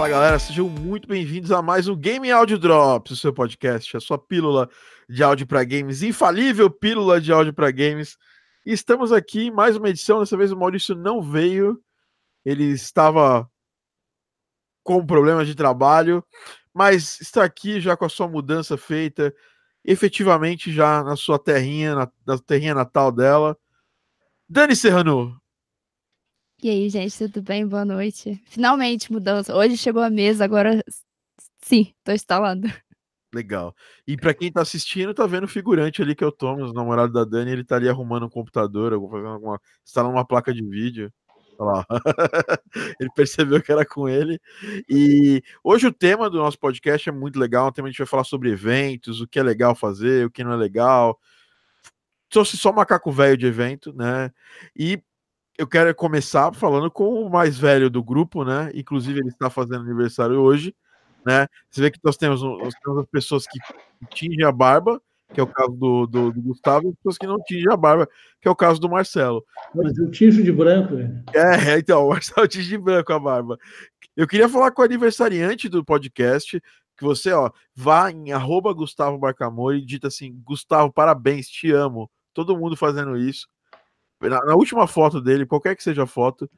Fala galera, sejam muito bem-vindos a mais um Game Audio Drops, o seu podcast, a sua pílula de áudio para games, infalível pílula de áudio para games. E estamos aqui em mais uma edição, dessa vez o Maurício não veio, ele estava com problemas de trabalho, mas está aqui já com a sua mudança feita, efetivamente já na sua terrinha, na, na terrinha natal dela. Dani Serrano. E aí, gente, tudo bem? Boa noite. Finalmente mudança. Hoje chegou a mesa, agora sim, tô instalando. Legal. E para quem tá assistindo, tá vendo o figurante ali que é o Thomas, o namorado da Dani, ele tá ali arrumando um computador, fazendo alguma, instalando uma placa de vídeo. Olha lá. ele percebeu que era com ele. E hoje o tema do nosso podcast é muito legal. Um tema a gente vai falar sobre eventos, o que é legal fazer, o que não é legal. Trouxe só macaco velho de evento, né? E eu quero começar falando com o mais velho do grupo, né? Inclusive, ele está fazendo aniversário hoje, né? Você vê que nós temos, nós temos as pessoas que tingem a barba, que é o caso do, do, do Gustavo, e pessoas que não tingem a barba, que é o caso do Marcelo. Mas eu tinjo de branco, né? É, então, o Marcelo tinge de branco a barba. Eu queria falar com o aniversariante do podcast, que você, ó, vá em arroba Gustavo Barcamore e dita assim, Gustavo, parabéns, te amo. Todo mundo fazendo isso. Na, na última foto dele, qualquer que seja a foto.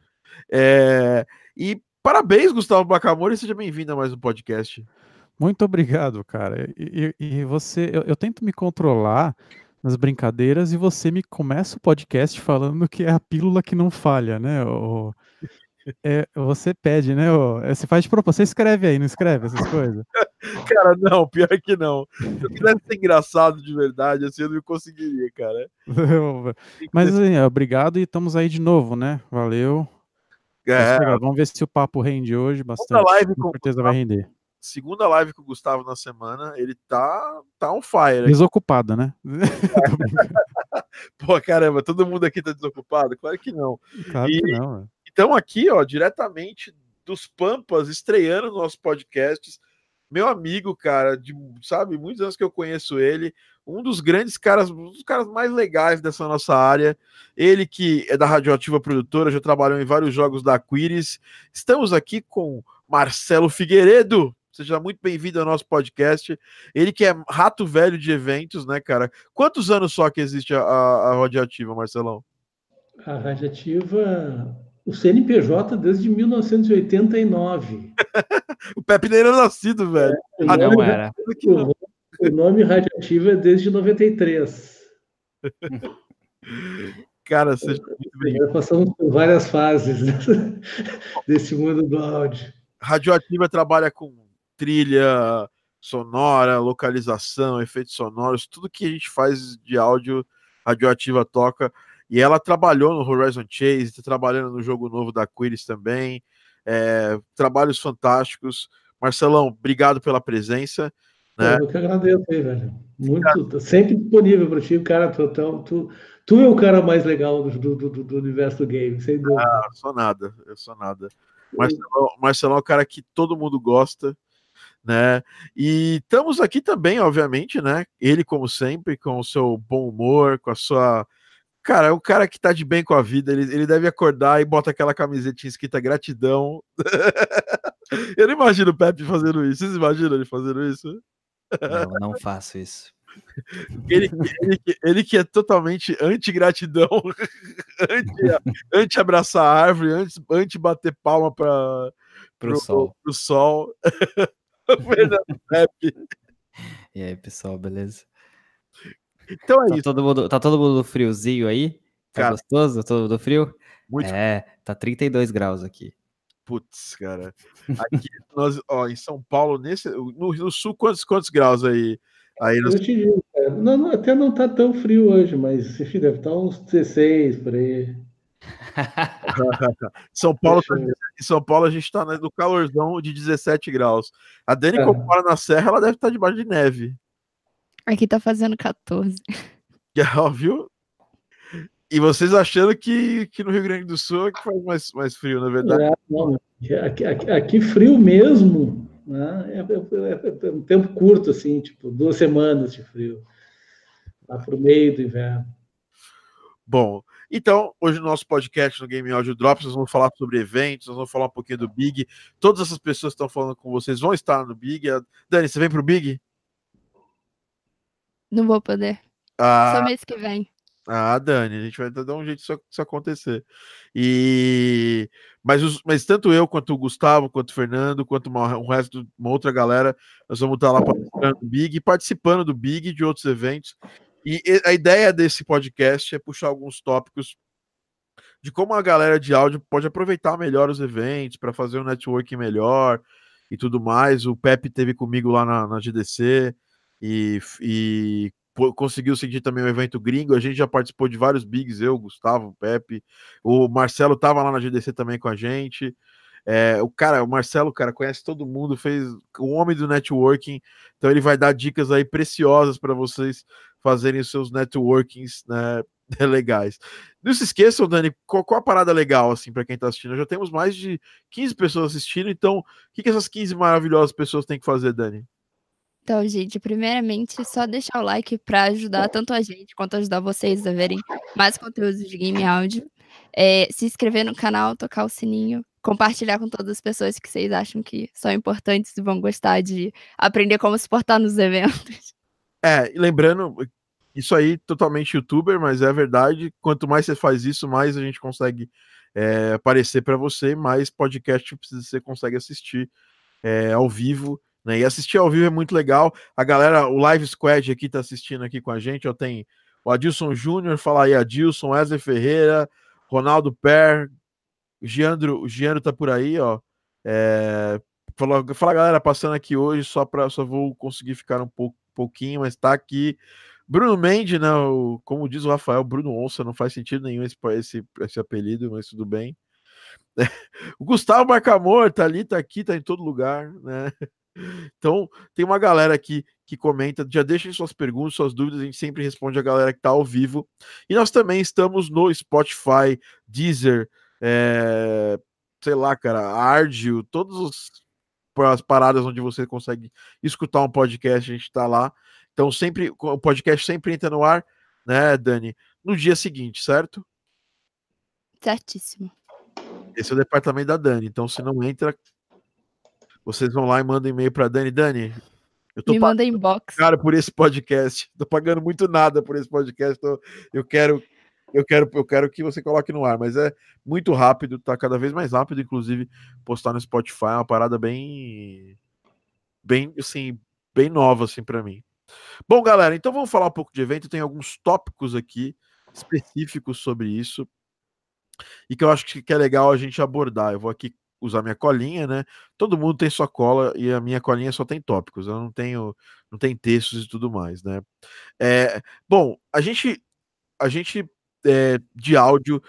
É, e parabéns, Gustavo Bacamore, e seja bem-vindo a mais um podcast. Muito obrigado, cara. E, e, e você, eu, eu, tento me controlar nas brincadeiras e você me começa o podcast falando que é a pílula que não falha, né? O, é, você pede, né? O, é, você faz de propósito. Você escreve aí, não escreve essas coisas? Cara, não, pior que não. Se eu quisesse ser engraçado de verdade, assim, eu não conseguiria, cara. Mas assim, obrigado e estamos aí de novo, né? Valeu. É. Vamos ver se o papo rende hoje bastante. Live com certeza vai render segunda live com o Gustavo na semana, ele tá, tá on fire. Desocupado, né? Pô, caramba, todo mundo aqui tá desocupado? Claro que não. Claro e, que não. Então, aqui, ó, diretamente dos Pampas, estreando nossos podcasts, meu amigo, cara, de, sabe, muitos anos que eu conheço ele, um dos grandes caras, um dos caras mais legais dessa nossa área. Ele que é da Radioativa Produtora, já trabalhou em vários jogos da Aquiris. Estamos aqui com Marcelo Figueiredo. Seja muito bem-vindo ao nosso podcast. Ele que é rato velho de eventos, né, cara? Quantos anos só que existe a, a, Radioativa, Marcelão? A Radioativa, o CNPJ desde 1989. o Pepe nem era nascido, velho. É, ah, não era. O, o nome Radioativa é desde 93. Cara, seja muito bem. Passamos por várias fases desse mundo do áudio. Radioativa trabalha com trilha sonora, localização, efeitos sonoros, tudo que a gente faz de áudio radioativa toca. E ela trabalhou no Horizon Chase, está trabalhando no jogo novo da Quiris também. É, trabalhos fantásticos. Marcelão, obrigado pela presença. Né? Eu que agradeço aí, velho. Muito, sempre disponível para ti, cara. Tu, tu, tu, tu, é o cara mais legal do, do, do, do universo do game, sem dúvida. Ah, sou nada, eu sou nada. Marcelão, Marcelão é o cara que todo mundo gosta né? E estamos aqui também, obviamente, né? Ele, como sempre, com o seu bom humor, com a sua. Cara, um cara que tá de bem com a vida, ele, ele deve acordar e bota aquela camisetinha escrita gratidão. Eu não imagino o Pepe fazendo isso. Vocês imaginam ele fazendo isso? Não, não faço isso. Ele, ele, ele, que é totalmente anti-gratidão, anti-abraçar anti a árvore, anti-bater palma para o sol. Pro sol. Fernando Pepe. E aí, pessoal, beleza? Então é tá isso. Todo mundo, tá todo mundo friozinho aí? Tá cara, gostoso? Todo mundo frio? Muito É, tá 32 graus aqui. Putz, cara. Aqui, nós, ó, em São Paulo, nesse, no, no sul, quantos, quantos graus aí? aí nós... Eu te digo, não, não, até não tá tão frio hoje, mas enfim, deve estar tá uns 16 por aí. São Paulo, tá em São Paulo a gente está no calorzão de 17 graus. A Dani, é. mora na Serra, ela deve estar tá debaixo de neve. Aqui tá fazendo 14. Já viu? E vocês achando que, que no Rio Grande do Sul é que faz mais, mais frio, na verdade? É, não, aqui, aqui, aqui, frio mesmo, né? É, é, é, um tempo curto, assim, tipo, duas semanas de frio. Lá pro meio do inverno. Bom, Então, hoje no nosso podcast no Game Audio Drops, nós vamos falar sobre eventos, nós vamos falar um pouquinho do Big. Todas essas pessoas que estão falando com vocês vão estar no Big. Dani, você vem pro Big? Não vou poder. Ah, Só mês que vem. Ah, Dani, a gente vai dar um jeito disso, disso acontecer. E mas, os, mas tanto eu quanto o Gustavo, quanto o Fernando, quanto uma, o resto, uma outra galera, nós vamos estar lá participando do Big, participando do Big e de outros eventos. E a ideia desse podcast é puxar alguns tópicos de como a galera de áudio pode aproveitar melhor os eventos para fazer um networking melhor e tudo mais. O Pepe teve comigo lá na, na GDC e, e conseguiu seguir também o evento gringo. A gente já participou de vários bigs, eu, Gustavo, Pepe. O Marcelo estava lá na GDC também com a gente. É, o cara, o Marcelo, cara, conhece todo mundo, fez o homem do networking, então ele vai dar dicas aí preciosas para vocês fazerem os seus networkings né, legais. Não se esqueçam, Dani, qual, qual a parada legal assim para quem está assistindo? Já temos mais de 15 pessoas assistindo, então o que, que essas 15 maravilhosas pessoas têm que fazer, Dani? Então, gente, primeiramente, só deixar o like para ajudar tanto a gente quanto ajudar vocês a verem mais conteúdos de game áudio. É, se inscrever no canal, tocar o sininho, compartilhar com todas as pessoas que vocês acham que são importantes e vão gostar de aprender como se portar nos eventos. É, e lembrando, isso aí totalmente youtuber, mas é verdade. Quanto mais você faz isso, mais a gente consegue é, aparecer para você, mais podcast você consegue assistir é, ao vivo né? E assistir ao vivo é muito legal. A galera, o Live Squad aqui tá assistindo aqui com a gente. Eu tenho o Adilson Júnior, fala aí, Adilson, Wesley Ferreira, Ronaldo Per, Giandro, o Giandro tá por aí, ó. É, fala, fala galera, passando aqui hoje, só para só vou conseguir ficar um pouquinho, mas tá aqui. Bruno Mendes, né? O, como diz o Rafael, Bruno Onça, não faz sentido nenhum esse, esse, esse apelido, mas tudo bem. O Gustavo Marcamor tá ali, tá aqui, tá em todo lugar, né? Então, tem uma galera aqui que comenta, já deixem suas perguntas, suas dúvidas, a gente sempre responde a galera que está ao vivo. E nós também estamos no Spotify, Deezer, é, sei lá, cara, Ardio, todas as paradas onde você consegue escutar um podcast, a gente está lá. Então, sempre o podcast sempre entra no ar, né, Dani? No dia seguinte, certo? Certíssimo. Esse é o departamento da Dani. Então, se não entra, vocês vão lá e mandam e-mail para Dani. Dani, eu tô Me manda inbox. Cara, por esse podcast. Tô pagando muito nada por esse podcast. Tô, eu quero eu quero, eu quero que você coloque no ar, mas é muito rápido, tá cada vez mais rápido, inclusive postar no Spotify é uma parada bem bem assim, bem nova assim para mim. Bom, galera, então vamos falar um pouco de evento, tem alguns tópicos aqui específicos sobre isso e que eu acho que é legal a gente abordar. Eu vou aqui usar minha colinha, né? Todo mundo tem sua cola e a minha colinha só tem tópicos, eu não tenho, não tem textos e tudo mais, né? É, bom, a gente, a gente é, de áudio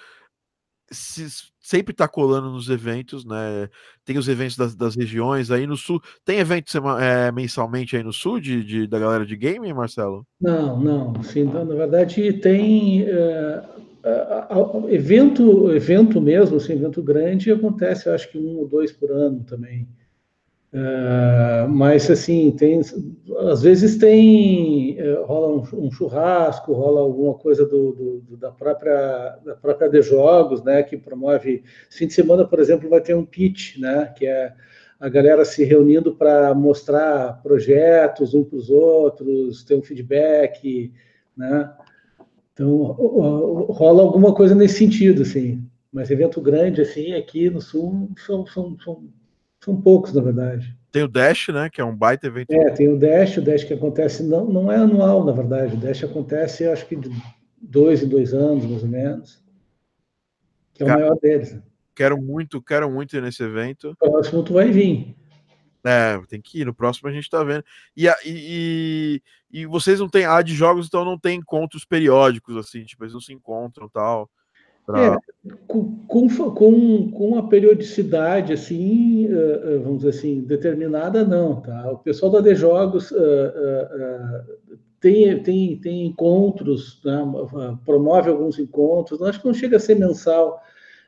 se, sempre está colando nos eventos, né? Tem os eventos das, das, regiões aí no sul. Tem evento é, mensalmente aí no sul de, de, da galera de game, Marcelo? Não, não. Sim, na verdade tem. Evento, evento mesmo, assim, evento grande, acontece, acho que um ou dois por ano também. Uh, mas assim tem às vezes tem uh, rola um, um, churrasco rola alguma coisa do, do, do, da própria da própria de jogos né que promove fim de semana por exemplo vai ter um pitch né que é a galera se reunindo para mostrar projetos um para os outros ter um feedback né então, rola alguma coisa nesse sentido, assim. Mas evento grande, assim, aqui no Sul, são, são, são, são poucos, na verdade. Tem o Dash, né, que é um baita evento. É, tem o Dash, o Dash que acontece, não, não é anual, na verdade. O Dash acontece, acho que de dois em dois anos, mais ou menos. Que é o Cara, maior deles. Quero muito, quero muito ir nesse evento. O próximo tu vai vir. É, tem que ir. No próximo a gente tá vendo. E, e, e vocês não têm. A de jogos, então não tem encontros periódicos, assim, tipo, eles não se encontram tal. Pra... É, com, com, com a periodicidade, assim, uh, uh, vamos dizer assim, determinada, não, tá? O pessoal da De Jogos uh, tem, tem, tem encontros, né? promove alguns encontros, acho que não chega a ser mensal.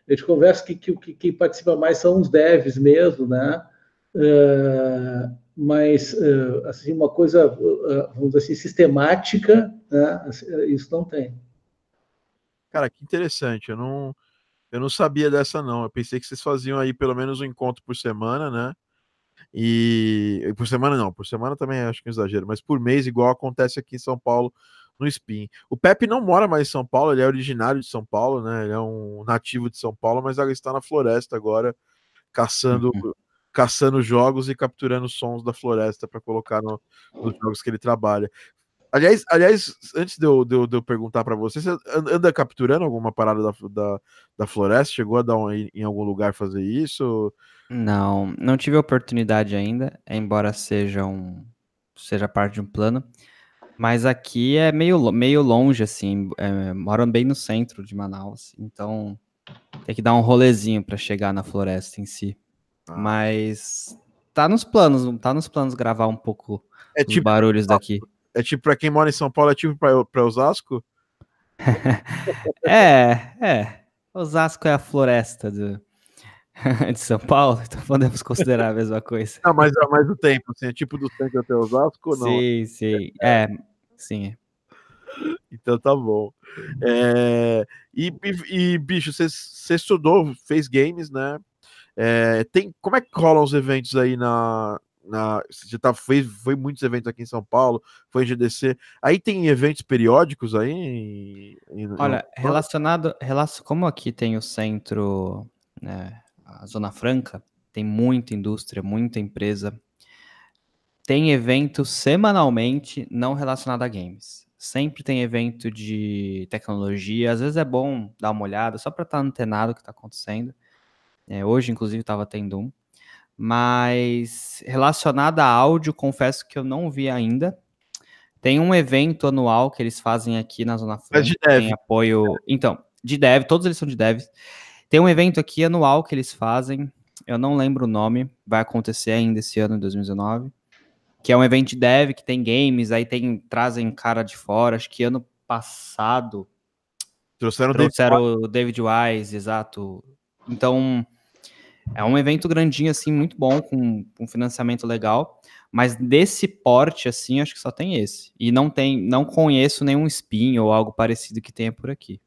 A gente conversa que, que, que quem participa mais são os devs mesmo, né? Uh, mas uh, assim uma coisa uh, vamos dizer assim sistemática né? isso não tem Cara, que interessante. Eu não, eu não sabia dessa, não. Eu pensei que vocês faziam aí pelo menos um encontro por semana, né? E, e por semana não, por semana também acho que é um exagero, mas por mês, igual acontece aqui em São Paulo no Spin. O Pepe não mora mais em São Paulo, ele é originário de São Paulo, né? Ele é um nativo de São Paulo, mas ele está na floresta agora, caçando, uhum. Caçando jogos e capturando sons da floresta para colocar no, nos jogos que ele trabalha. Aliás, aliás antes de eu, de eu, de eu perguntar para você, você anda capturando alguma parada da, da, da floresta? Chegou a dar um, em algum lugar fazer isso? Não, não tive a oportunidade ainda, embora seja um seja parte de um plano. Mas aqui é meio, meio longe, assim, é, moram bem no centro de Manaus, então tem que dar um rolezinho para chegar na floresta em si. Ah. Mas tá nos planos, tá nos planos gravar um pouco é os tipo, barulhos daqui. É tipo para quem mora em São Paulo, é tipo para Osasco? é, é. Osasco é a floresta do, de São Paulo, então podemos considerar a mesma coisa. Não, mas é mais o tempo, assim, é tipo do centro até Osasco ou não? Sim, sim, é, sim. É. Então tá bom. É, e, e, bicho, você estudou, fez games, né? É, tem, como é que rolam os eventos aí na, na você tá fez foi muitos eventos aqui em São Paulo, foi em GDC. Aí tem eventos periódicos aí? Em, em, Olha, relacionado, relacion, como aqui tem o centro, né, a Zona Franca, tem muita indústria, muita empresa. Tem evento semanalmente não relacionado a games. Sempre tem evento de tecnologia. Às vezes é bom dar uma olhada só para estar tá antenado o que está acontecendo. É, hoje, inclusive, estava tendo um. Mas relacionado a áudio, confesso que eu não vi ainda. Tem um evento anual que eles fazem aqui na Zona Franca. É de dev. Tem apoio. Então, de dev, todos eles são de dev. Tem um evento aqui anual que eles fazem, eu não lembro o nome, vai acontecer ainda esse ano, em 2019, que é um evento de dev que tem games, aí tem trazem cara de fora, acho que ano passado trouxeram, trouxeram o David Wise, exato. Então, é um evento grandinho assim, muito bom com um financiamento legal, mas desse porte assim, acho que só tem esse. E não tem, não conheço nenhum spin ou algo parecido que tenha por aqui.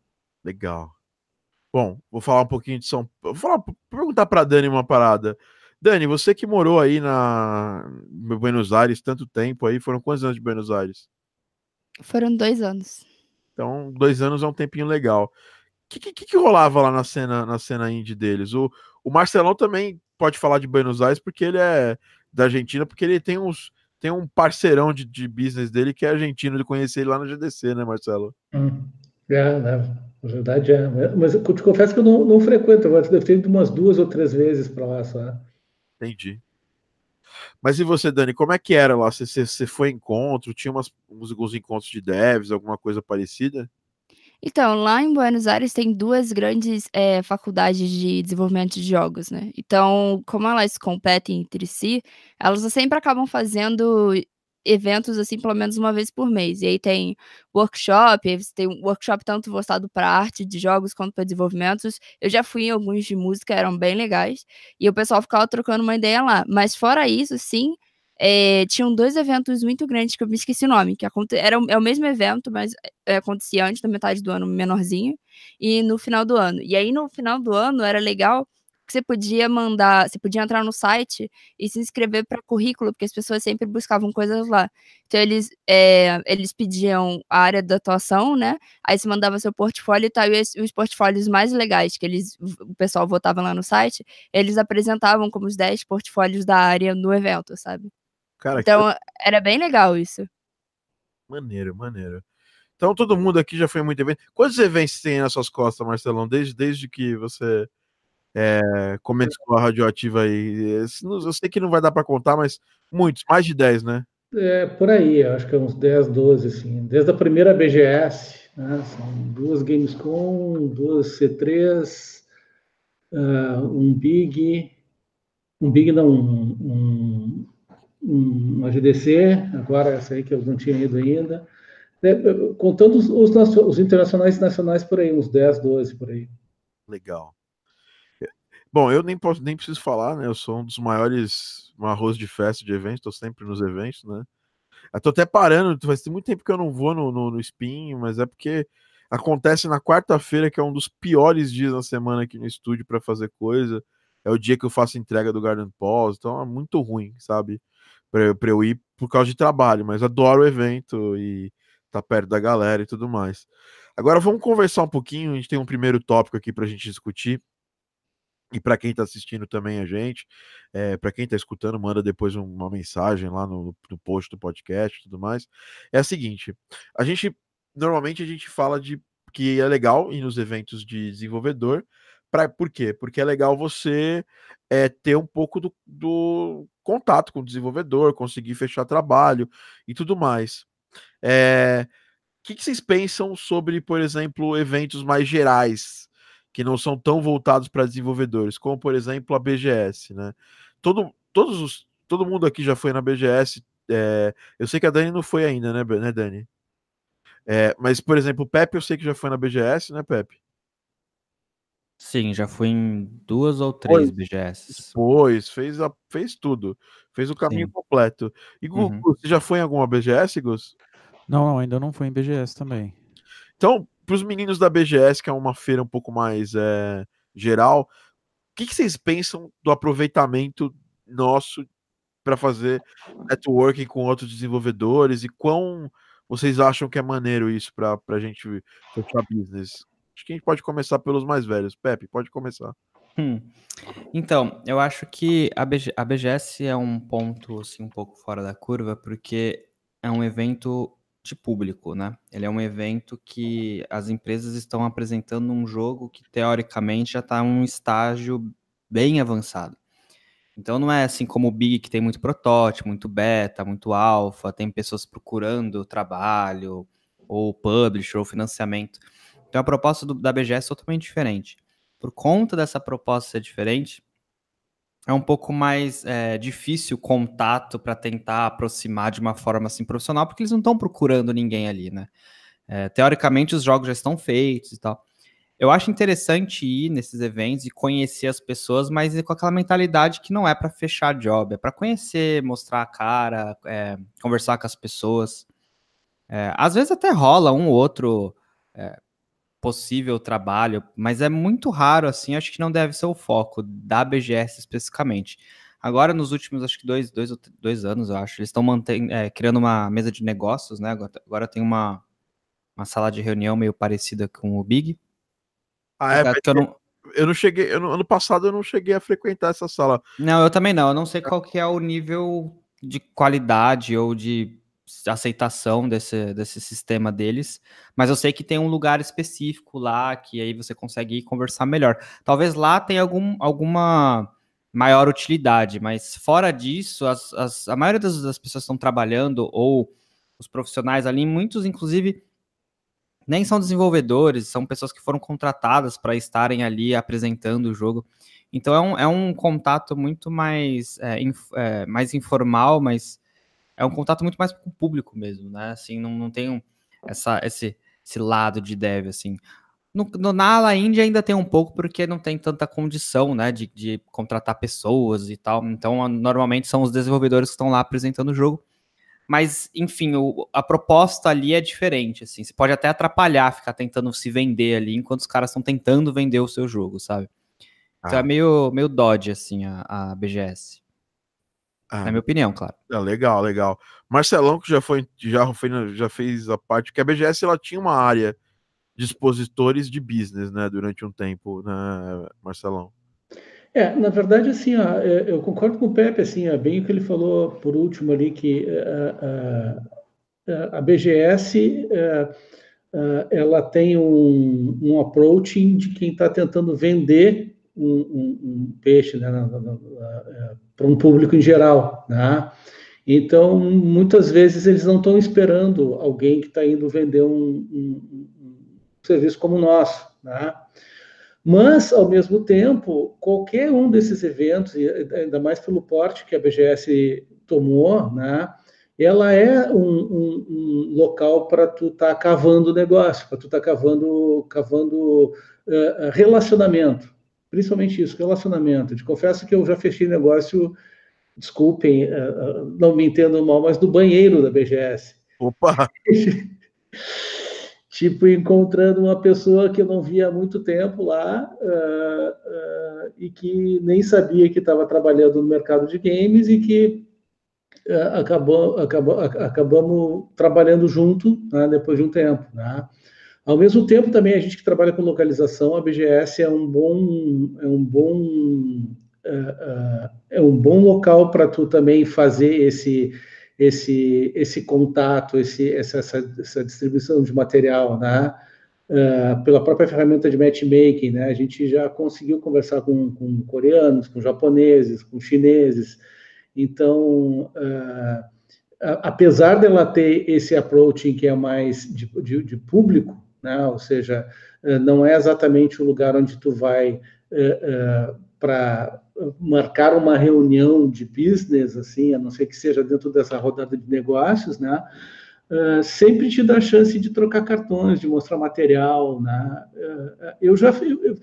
Legal. Bom, vou falar um pouquinho de São Paulo. Vou falar, perguntar para Dani uma parada. Dani, você que morou aí na Buenos Aires tanto tempo aí, foram quantos anos de Buenos Aires? Foram dois anos. Então, dois anos é um tempinho legal. O que, que, que, rolava lá na cena, na cena indie deles? O, o Marcelão também pode falar de Buenos Aires porque ele é da Argentina, porque ele tem uns tem um parceirão de, de business dele que é argentino, de conhecer ele lá na GDC, né, Marcelo? Hum, é, né? Na verdade é. Mas eu te confesso que eu não, não frequento agora, deve ter ido umas duas ou três vezes para lá só. Entendi. Mas e você, Dani, como é que era lá? Você, você, você foi encontro? Tinha umas, alguns encontros de devs, alguma coisa parecida? Então, lá em Buenos Aires tem duas grandes é, faculdades de desenvolvimento de jogos, né? Então, como elas competem entre si, elas sempre acabam fazendo eventos, assim, pelo menos uma vez por mês. E aí tem workshop, tem workshop tanto voltado para arte de jogos quanto para desenvolvimentos. Eu já fui em alguns de música, eram bem legais. E o pessoal ficava trocando uma ideia lá. Mas fora isso, sim, é, tinham dois eventos muito grandes que eu me esqueci o nome, que era é o mesmo evento, mas é, acontecia antes da metade do ano, menorzinho, e no final do ano. E aí, no final do ano, era legal que você podia mandar, você podia entrar no site e se inscrever para currículo, porque as pessoas sempre buscavam coisas lá. Então eles, é, eles pediam a área da atuação, né? Aí você mandava seu portfólio e tal, e os, os portfólios mais legais que eles, o pessoal votava lá no site, eles apresentavam como os 10 portfólios da área no evento, sabe? Cara, então que... era bem legal isso. Maneiro, maneiro. Então todo mundo aqui já foi muito evento. Quantos eventos tem nas suas costas, Marcelão, desde, desde que você é, começou a radioativa aí? Eu sei que não vai dar para contar, mas muitos, mais de 10, né? É, por aí, acho que é uns 10, 12, assim. Desde a primeira BGS, né? São duas Gamescom, duas C3, uh, ah, um Big, um Big não, um, um, uma GDC, agora essa aí que eu não tinha ido ainda. É, contando os, os, os internacionais e nacionais por aí, uns 10, 12 por aí. Legal. Bom, eu nem posso nem preciso falar, né? Eu sou um dos maiores arroz de festa de eventos, estou sempre nos eventos, né? Eu tô até parando, faz muito tempo que eu não vou no, no, no spin, mas é porque acontece na quarta-feira, que é um dos piores dias da semana aqui no estúdio para fazer coisa. É o dia que eu faço entrega do Garden Pause, então é muito ruim, sabe? Para eu ir por causa de trabalho, mas adoro o evento e tá perto da galera e tudo mais. Agora vamos conversar um pouquinho, a gente tem um primeiro tópico aqui para a gente discutir. E para quem está assistindo também a gente, é, para quem está escutando, manda depois uma mensagem lá no, no post do podcast e tudo mais. É a seguinte: a gente normalmente a gente fala de que é legal ir nos eventos de desenvolvedor. Pra, por quê? Porque é legal você é, ter um pouco do, do contato com o desenvolvedor, conseguir fechar trabalho e tudo mais. É, o que, que vocês pensam sobre, por exemplo, eventos mais gerais? que não são tão voltados para desenvolvedores, como por exemplo a BGS, né? Todo, todos os, todo mundo aqui já foi na BGS. É, eu sei que a Dani não foi ainda, né, né Dani? É, mas, por exemplo, o Pepe eu sei que já foi na BGS, né, Pepe? Sim, já fui em duas ou três BGS. Pois, fez, a, fez tudo. Fez o caminho Sim. completo. E Gu, uhum. você já foi em alguma BGS, Gus? Não, não, ainda não fui em BGS também. Então, para os meninos da BGS, que é uma feira um pouco mais é, geral, o que, que, vocês pensam do aproveitamento nosso para fazer networking com outros desenvolvedores e quão vocês acham que é maneiro isso para a gente fechar business? Acho que a gente pode começar pelos mais velhos. Pepe, pode começar. Hum. Então, eu acho que a, BG, a BGS é um ponto assim, um pouco fora da curva, porque é um evento de público, né? Ele é um evento que as empresas estão apresentando um jogo que teoricamente já está em um estágio bem avançado. Então não é assim como o Big que tem muito protótipo, muito beta, muito alfa, tem pessoas procurando trabalho, ou publisher, ou financiamento. Então a proposta do, da BGS é totalmente diferente. Por conta dessa proposta ser diferente, é um pouco mais é, difícil o contato para tentar aproximar de uma forma assim profissional, porque eles não estão procurando ninguém ali, né? É, teoricamente, os jogos já estão feitos e tal. Eu acho interessante ir nesses eventos e conhecer as pessoas, mas com aquela mentalidade que não é para fechar job, é para conhecer, mostrar a cara, é, conversar com as pessoas. É, às vezes até rola um ou outro é, possível trabalho, mas é muito raro assim, acho que não deve ser o foco da BGS especificamente. Agora, nos últimos, acho que dois, dois, dois anos, eu acho, eles estão é, criando uma mesa de negócios, né? Agora, agora tem uma, uma sala de reunião meio parecida com o Big. Ah, é? eu, não... eu não cheguei, eu não, ano passado eu não cheguei a frequentar essa sala. Não, eu também não, eu não sei qual que é o nível de qualidade ou de aceitação desse, desse sistema deles, mas eu sei que tem um lugar específico lá que aí você consegue conversar melhor. Talvez lá tenha algum, alguma maior utilidade, mas fora disso, as, as, a maioria das, das pessoas estão trabalhando ou os profissionais ali, muitos inclusive nem são desenvolvedores, são pessoas que foram contratadas para estarem ali apresentando o jogo. Então é um, é um contato muito mais, é, inf, é, mais informal, mas é um contato muito mais com o público mesmo, né? Assim, não, não tem um, essa, esse, esse lado de dev, assim. No, no, na ala Índia ainda tem um pouco, porque não tem tanta condição, né, de, de contratar pessoas e tal. Então, normalmente são os desenvolvedores que estão lá apresentando o jogo. Mas, enfim, o, a proposta ali é diferente, assim. Você pode até atrapalhar, ficar tentando se vender ali, enquanto os caras estão tentando vender o seu jogo, sabe? Então é ah. é meio, meio dodge, assim, a, a BGS. Ah, Na minha opinião, claro. É, legal, legal. Marcelão, que já foi, já foi, já fez a parte, que a BGS ela tinha uma área de expositores de business, né, durante um tempo, né, Marcelão? É, na verdade, assim, ó, eu concordo com o Pepe, assim, ó, bem o que ele falou por último ali, que a, a, a BGS a, ela tem um, um approach de quem está tentando vender um, um, um peixe né, é, para um público em geral. Né? Então, muitas vezes eles não estão esperando alguém que está indo vender um, um, serviço como o nosso. Né? Mas, ao mesmo tempo, qualquer um desses eventos, ainda mais pelo porte que a BGS tomou, né, ela é um, um, um local para tu estar tá cavando negócio, para tu estar tá cavando, cavando uh, relacionamento principalmente isso, relacionamento. Te confesso que eu já fechei negócio, desculpem, eh, eh, não me entendam mal, mas do banheiro da BGS. Opa! tipo encontrando uma pessoa que eu não via há muito tempo lá uh, uh, e que nem sabia que estava trabalhando no mercado de games e que uh, acabou, acabou, acabamos trabalhando junto né, depois de um tempo. Né? Ao mesmo tempo, também a gente que trabalha com localização, a BGS é um bom, é um bom, é um bom local para tu também fazer esse esse, esse contato, esse, essa, essa, essa distribuição de material, né? Uh, pela própria ferramenta de matchmaking, né? A gente já conseguiu conversar com, com coreanos, com japoneses, com chineses. Então, uh, apesar dela ter esse approach que é mais de, de, de público, né? Ou seja, uh, não é exatamente o lugar onde tu vai para marcar uma reunião de business, assim, a não ser que seja dentro dessa rodada de negócios, né? Uh, sempre te dá chance de trocar cartões, de mostrar material, né? Uh, eu já, eu, eu,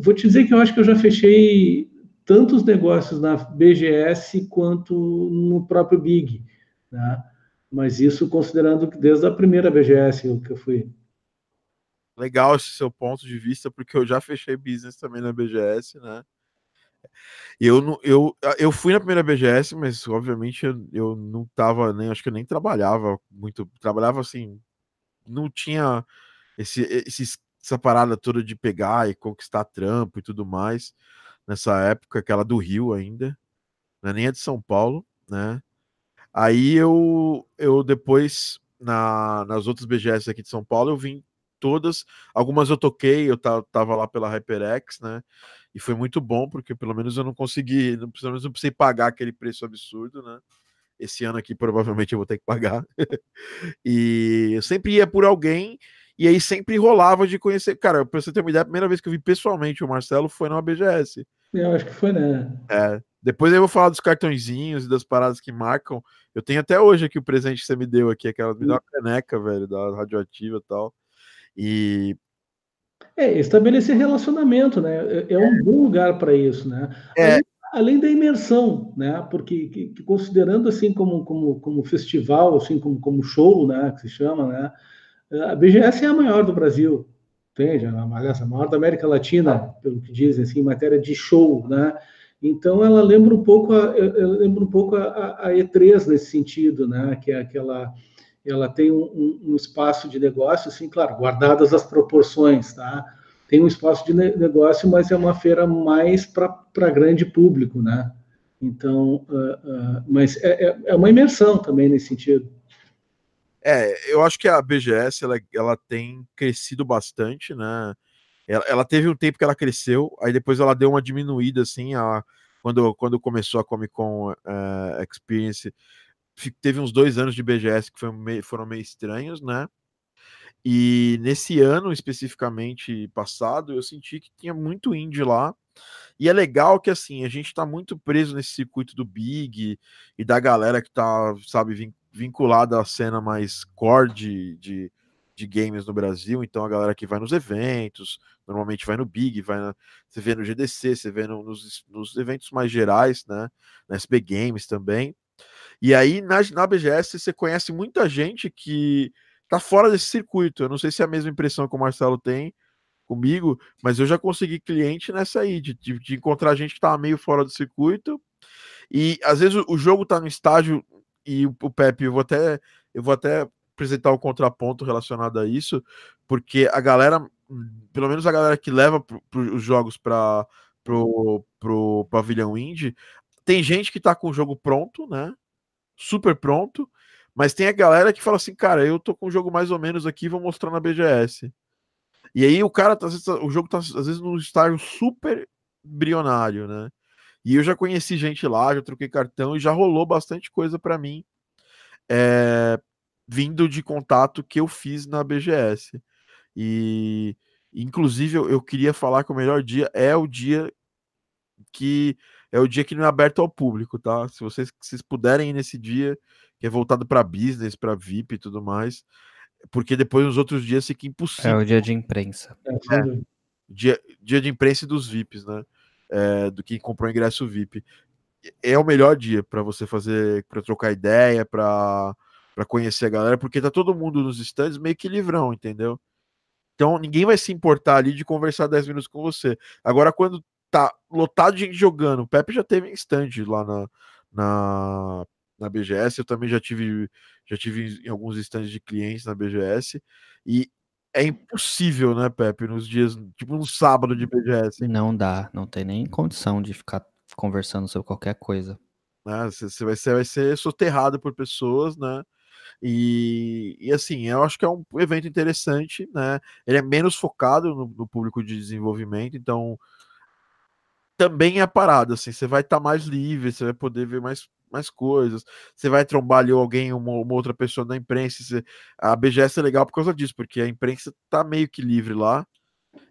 vou te dizer que eu acho que eu já fechei tantos negócios na BGS quanto no próprio Big, né? Mas isso considerando que desde a primeira BGS que eu fui. Legal esse seu ponto de vista, porque eu já fechei business também na BGS, né? Eu, eu, eu fui na primeira BGS, mas obviamente eu, não tava nem, acho que eu nem trabalhava muito, trabalhava assim, não tinha esse, esse, essa parada toda de pegar e conquistar trampo e tudo mais, nessa época, aquela do Rio ainda, né, nem a de São Paulo, né? Aí eu, eu depois, na, nas outras BGS aqui de São Paulo, eu vim todas, algumas eu toquei, eu tava lá pela HyperX, né? E foi muito bom, porque pelo menos eu não consegui, pelo menos não precisei pagar aquele preço absurdo, né? Esse ano aqui provavelmente eu vou ter que pagar. e eu sempre ia por alguém, e aí sempre rolava de conhecer. Cara, pra você ter uma ideia, a primeira vez que eu vi pessoalmente o Marcelo foi numa BGS. Eu acho que foi, né? É. Depois eu vou falar dos cartõezinhos e das paradas que marcam. Eu tenho até hoje aqui o presente que você me deu aqui, aquela me deu uma caneca, velho, da radioativa e tal. E é, estabelecer relacionamento, né? É, é um bom lugar para isso, né? É. Além, além, da imersão, né? Porque que, que considerando assim como, como, como festival, assim como, como show, né? Que se chama, né? A BGS é a maior do Brasil, entende? Aliás, a maior da América Latina, pelo que dizem, assim, em matéria de show, né? Então ela lembra um pouco a, lembra um pouco a, a E3 nesse sentido, né? Que é aquela ela tem um, um, espaço de negócio, assim, claro, guardadas as proporções, tá? Tem um espaço de negócio, mas é uma feira mais para grande público, né? Então, uh, uh, mas é, é, é, uma imersão também nesse sentido. É, eu acho que a BGS ela, ela tem crescido bastante, né? Ela, ela, teve um tempo que ela cresceu, aí depois ela deu uma diminuída, assim, a, quando, quando começou a Comic Con uh, Experience, teve uns dois anos de BGS que meio, foram meio estranhos, né? E nesse ano especificamente passado, eu senti que tinha muito indie lá. E é legal que assim, a gente tá muito preso nesse circuito do Big e da galera que tá, sabe, vinculada à cena mais core de, de, de, games no Brasil. Então a galera que vai nos eventos, normalmente vai no Big, vai na, você vê no GDC, você vê no, nos, nos eventos mais gerais, né? Na SB Games também. E aí, na, na BGS, você conhece muita gente que tá fora desse circuito. Eu não sei se é a mesma impressão que o Marcelo tem comigo, mas eu já consegui cliente nessa aí, de, de, de encontrar gente que tava meio fora do circuito. E às vezes o, o jogo tá no estágio, e o, o Pepe, eu vou até, eu vou até apresentar um contraponto relacionado a isso, porque a galera, pelo menos a galera que leva pro, pro, os jogos para pro, pro pavilhão indie, tem gente que tá com o jogo pronto, né? Super pronto, mas tem a galera que fala assim, cara, eu tô com o jogo mais ou menos aqui, vou mostrar na BGS. E aí o cara, tá, o jogo tá às vezes num estágio super embrionário, né? E eu já conheci gente lá, já troquei cartão e já rolou bastante coisa para mim, é, vindo de contato que eu fiz na BGS. E inclusive eu, eu queria falar que o melhor dia é o dia que é o dia que não é aberto ao público, tá? Se vocês, se vocês puderem ir nesse dia, que é voltado para business, para VIP e tudo mais, porque depois nos outros dias fica impossível. É o dia de imprensa. É, dia, dia de imprensa e dos VIPs, né? É, do que comprou ingresso VIP. É o melhor dia para você fazer, para trocar ideia, para para conhecer a galera, porque tá todo mundo nos stands meio que livrão, entendeu? Então ninguém vai se importar ali de conversar 10 minutos com você. Agora, quando tá lotado de gente jogando, o Pepe já teve stand lá na, na, na BGS, eu também já tive, já tive em alguns stands de clientes na BGS, e é impossível, né, Pepe, nos dias, tipo um sábado de BGS. Não dá, não tem nem condição de ficar conversando sobre qualquer coisa. Né? Você vai ser, vai ser soterrado por pessoas, né? E, e assim, eu acho que é um evento interessante, né? Ele é menos focado no, no público de desenvolvimento, então também é parado, assim, você vai estar tá mais livre, você vai poder ver mais, mais coisas, você vai trombar ali alguém, uma, uma outra pessoa da imprensa, você, a BGS é legal por causa disso, porque a imprensa tá meio que livre lá,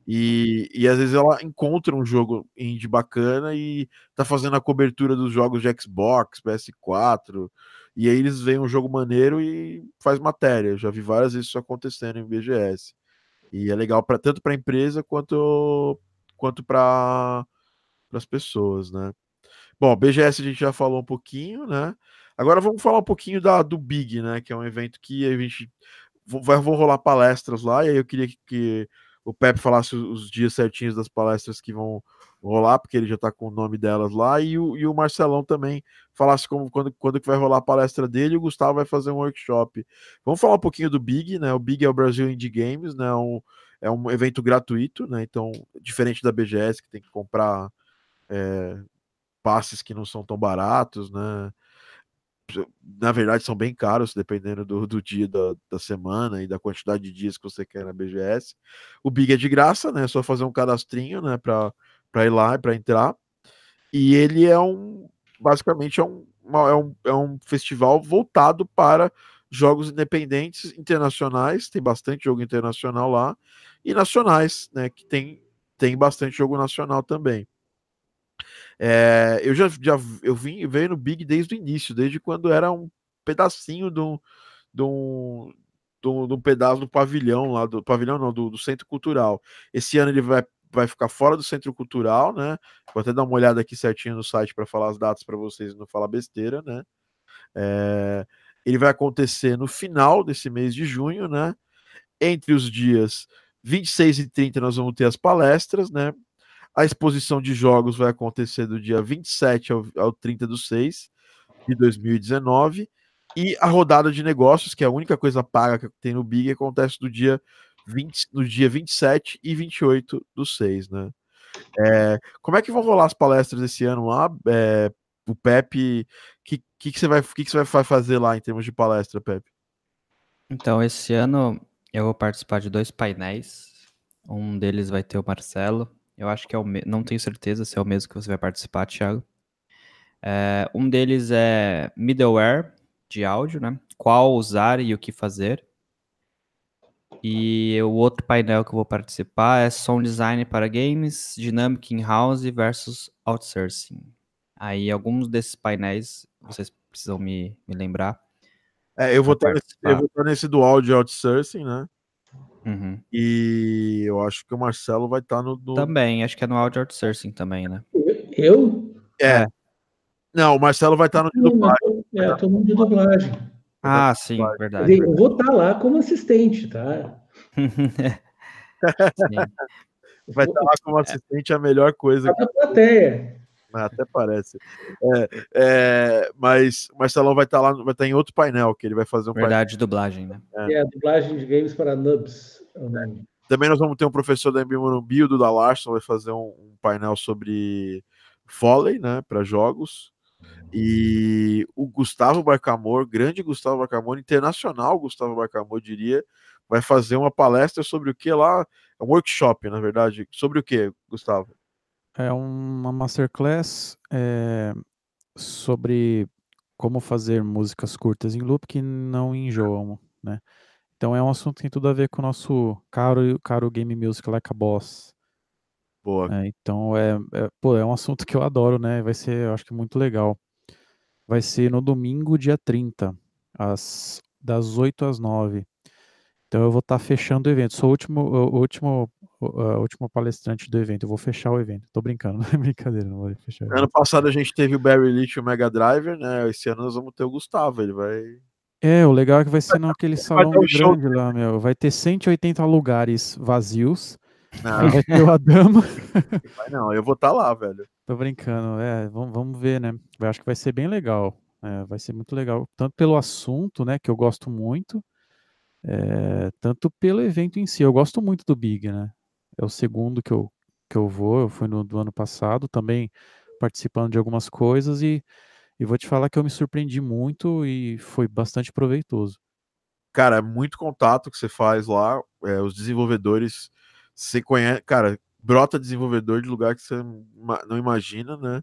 e, e às vezes ela encontra um jogo indie bacana e tá fazendo a cobertura dos jogos de Xbox, PS4, e aí eles veem um jogo maneiro e faz matéria. Eu já vi várias vezes isso acontecendo em BGS. E é legal para tanto para a empresa quanto quanto para as pessoas, né? Bom, BGS a gente já falou um pouquinho, né? Agora vamos falar um pouquinho da, do Big, né? Que é um evento que a gente vai vou rolar palestras lá, e aí eu queria que, que o Pepe falasse os dias certinhos das palestras que vão rolar, porque ele já está com o nome delas lá, e o, e o Marcelão também falasse como, quando, quando que vai rolar a palestra dele, e o Gustavo vai fazer um workshop. Vamos falar um pouquinho do Big, né? O Big é o Brasil Indie Games, né? Um, é um evento gratuito, né? Então, diferente da BGS, que tem que comprar é, passes que não são tão baratos, né? na verdade são bem caros, dependendo do, do dia da, da, semana e da quantidade de dias que você quer na BGS. O Big é de graça, né? É só fazer um cadastrinho, né? Para ir lá, para entrar. E ele é um, basicamente é um, é, um, é um festival voltado para jogos independentes internacionais. Tem bastante jogo internacional lá e nacionais, né? Que tem tem bastante jogo nacional também. É, eu já, já eu vim veio no Big desde o início, desde quando era um pedacinho do, do, do, do pedaço do pavilhão lá, do pavilhão não, do, do, centro cultural. Esse ano ele vai, vai ficar fora do centro cultural, né? Vou até dar uma olhada aqui certinho no site para falar as datas para vocês não falar besteira, né? É, ele vai acontecer no final desse mês de junho, né? Entre os dias 26 e 30 nós vamos ter as palestras, né? A exposição de jogos vai acontecer do dia 27 ao, ao 30 do 6 de 2019. E a rodada de negócios, que é a única coisa paga que tem no Big, acontece do dia 20, no dia 27 e 28 do 6, né? É, como é que vão rolar as palestras esse ano lá? É, o Pepe, o que, que, que, você vai, que, que você vai fazer lá em termos de palestra, Pepe? Então, esse ano eu vou participar de dois painéis. Um deles vai ter o Marcelo, eu acho que é o me... não tenho certeza se é o mesmo que você vai participar, Thiago. É, um deles é middleware de áudio, né? Qual usar e o que fazer. E o outro painel que eu vou participar é Sound Design para Games, Dynamic In-House versus Outsourcing. Aí alguns desses painéis vocês precisam me, me lembrar. É, eu vou, estar nesse, eu vou estar nesse do áudio outsourcing, né? Uhum. E eu acho que o Marcelo vai estar tá no, no, Também, acho que é no Audio Outsourcing também, né? Eu? É. é. Não, o Marcelo vai estar tá no de dublagem. É, eu tô no de dublagem. Ah, sim, verdade. Eu vou estar tá lá como assistente, tá? vai estar lá como assistente, é a melhor coisa. A plateia. Até parece. É, é, mas o Marcelão vai estar lá, vai estar em outro painel, que ele vai fazer um Verdade, painel. dublagem, né? É. é, dublagem de games para nubs. É Também nós vamos ter um professor da MB Morumbi, o Duda Larson, vai fazer um, um painel sobre Foley, né, para jogos. E o Gustavo Barcamor, grande Gustavo Barcamor, internacional Gustavo Barcamor, diria, vai fazer uma palestra sobre o que lá, é um workshop, na verdade, sobre o que, Gustavo? É uma masterclass é, sobre como fazer músicas curtas em loop que não enjoam, né? Então é um assunto que tem tudo a ver com o nosso caro, caro Game Music Like a Boss. Boa. É, então é, é, pô, é um assunto que eu adoro, né? Vai ser, eu acho que muito legal. Vai ser no domingo, dia 30, às, das 8 às 9. Então eu vou estar tá fechando o evento. Sou o último, o último, a última palestrante do evento. Eu vou fechar o evento. Tô brincando, não é brincadeira, não vou fechar. Ano passado a gente teve o Barry Leach e o Mega Driver, né? Esse ano nós vamos ter o Gustavo. Ele vai. É, o legal é que vai ser naquele salão show grande lá, meu. Vai ter 180 lugares vazios. Não, vai ter o Adama. não, eu vou estar lá, velho. Tô brincando, é, vamos, vamos ver, né? Eu acho que vai ser bem legal. é, vai ser muito legal, tanto pelo assunto, né, que eu gosto muito, é, tanto pelo evento em si. Eu gosto muito do Big, né? É o segundo que eu, que eu vou, eu fui no do ano passado, também participando de algumas coisas e, e vou te falar que eu me surpreendi muito e foi bastante proveitoso. Cara, é muito contato que você faz lá, é, os desenvolvedores, você conhece, cara, brota desenvolvedor de lugar que você não imagina, né?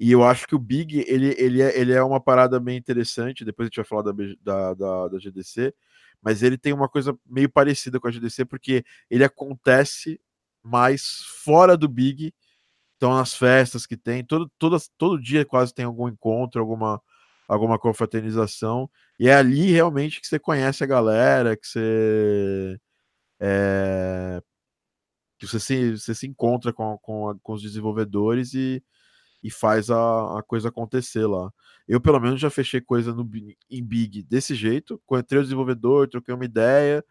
E eu acho que o Big, ele, ele, é, ele é uma parada bem interessante, depois a gente vai falar da, da, da, da GDC, mas ele tem uma coisa meio parecida com a GDC, porque ele acontece mais fora do Big, então nas festas que tem, todo, todas, todo dia quase tem algum encontro, alguma, alguma confraternização, e é ali realmente que você conhece a galera, que você... é, que você se, você se encontra com, com, com os desenvolvedores e, e faz a, a coisa acontecer lá. Eu, pelo menos, já fechei coisa no, em Big desse jeito. Entrei o desenvolvedor, troquei uma ideia,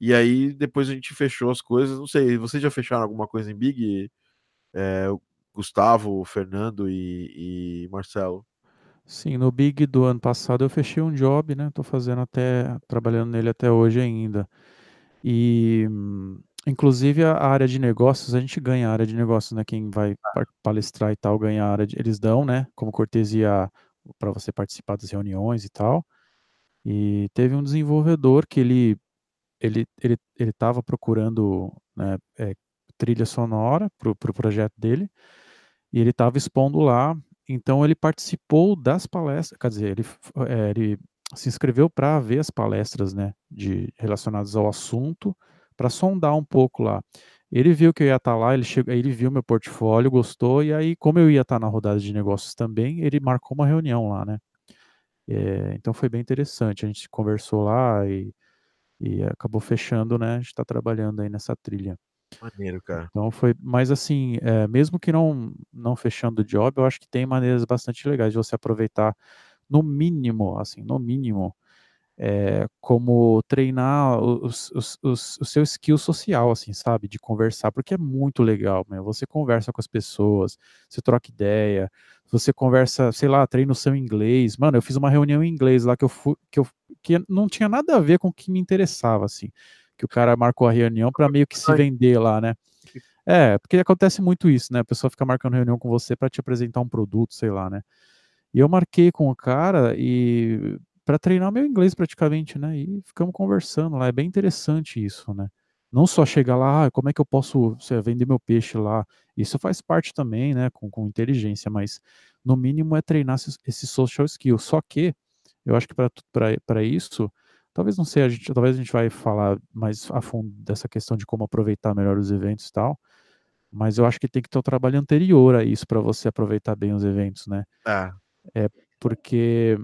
e aí depois a gente fechou as coisas. Não sei, vocês já fecharam alguma coisa em Big? É, Gustavo, Fernando e, e Marcelo. Sim, no Big do ano passado eu fechei um job, né? Tô fazendo até, trabalhando nele até hoje ainda. E, inclusive, a área de negócios, a gente ganha a área de negócios, né? Quem vai par- palestrar e tal, ganha a área de, eles dão, né? Como cortesia para você participar das reuniões e tal. E teve um desenvolvedor que ele ele ele ele estava procurando, né, é, trilha sonora para o pro projeto dele e ele estava expondo lá. Então ele participou das palestras, quer dizer, ele, eh, ele se inscreveu para ver as palestras, né, de relacionadas ao assunto, para sondar um pouco lá. Ele viu que eu ia estar lá, ele chegou, ele viu meu portfólio, gostou e aí, como eu ia estar na rodada de negócios também, ele marcou uma reunião lá, né? Eh, então foi bem interessante. A gente conversou lá e, e acabou fechando, né? A gente está trabalhando aí nessa trilha. Maneiro, cara. Então foi, mas assim, é, mesmo que não não fechando o job, eu acho que tem maneiras bastante legais de você aproveitar, no mínimo, assim, no mínimo, é, como treinar os, os, os- o seu skill social, assim, sabe? De conversar, porque é muito legal, meu. Você conversa com as pessoas, você troca ideia, você conversa, sei lá, treina o seu inglês. Mano, eu fiz uma reunião em inglês lá que eu fui, que eu, que não tinha nada a ver com o que me interessava, assim. Que o cara marcou a reunião para meio que se vender lá, né? É, porque acontece muito isso, né? A pessoa fica marcando reunião com você para te apresentar um produto, sei lá, né? E eu marquei com o cara e para treinar meu inglês praticamente, né? E ficamos conversando lá. É bem interessante isso, né? Não só chegar lá, ah, como é que eu posso sei vender meu peixe lá? Isso faz parte também, né? Com, com inteligência, mas no mínimo é treinar esse, social skill. Só que eu acho que para isso, talvez não sei, a gente, talvez a gente vai falar mais a fundo dessa questão de como aproveitar melhor os eventos e tal. Mas eu acho que tem que ter o trabalho anterior a isso para você aproveitar bem os eventos, né? É, porque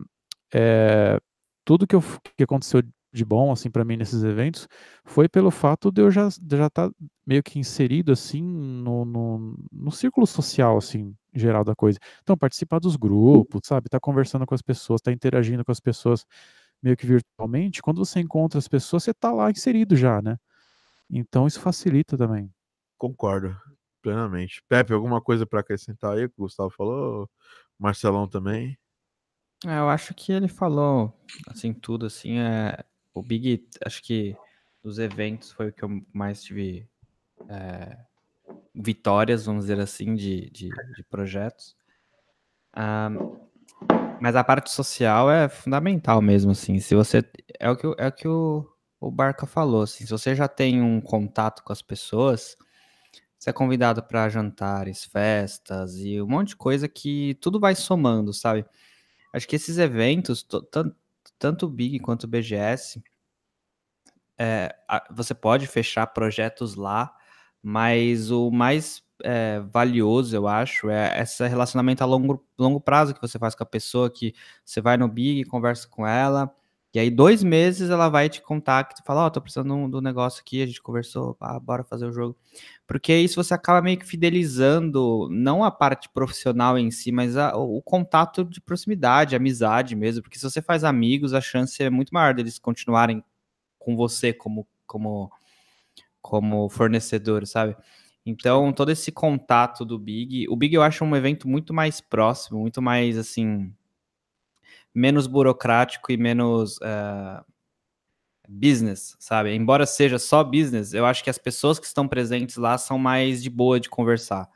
eh, tudo que, eu, que aconteceu de bom assim para mim nesses eventos foi pelo fato de eu já já estar meio que inserido assim no, no, no círculo social assim geral da coisa. Então participar dos grupos, sabe, tá conversando com as pessoas, tá interagindo com as pessoas meio que virtualmente. Quando você encontra as pessoas, você tá lá inserido já, né? Então isso facilita também. concordo plenamente. Pepe, alguma coisa para acrescentar aí que o Gustavo falou? Marcelão também? É, eu acho que ele falou, assim, tudo, assim, é... O Big, acho que dos eventos foi o que eu mais tive é, vitórias, vamos dizer assim, de, de, de projetos. Ah, mas a parte social é fundamental mesmo, assim, se você... É o que, é o, que o, o Barca falou, assim, se você já tem um contato com as pessoas, você é convidado para jantares, festas e um monte de coisa que tudo vai somando, sabe? Acho que esses eventos, to- tan- tanto o Big quanto o BGS, é, você pode fechar projetos lá, mas o mais é, valioso, eu acho, é esse relacionamento a longo, longo prazo que você faz com a pessoa, que você vai no Big, conversa com ela, E aí, dois meses, ela vai te contar, e fala, ó, oh, tô precisando do negócio aqui, a gente conversou, ah, bora fazer o jogo. Porque isso você acaba meio que fidelizando, não a parte profissional em si, mas a, o contato de proximidade, amizade mesmo. Porque se você faz amigos, a chance é muito maior deles continuarem com você como, como, como fornecedor, sabe? Então, todo esse contato do Big, o Big eu acho um evento muito mais próximo, muito mais assim, menos burocrático e menos uh, business, sabe? Embora seja só business, eu acho que as pessoas que estão presentes lá são mais de boa de conversar.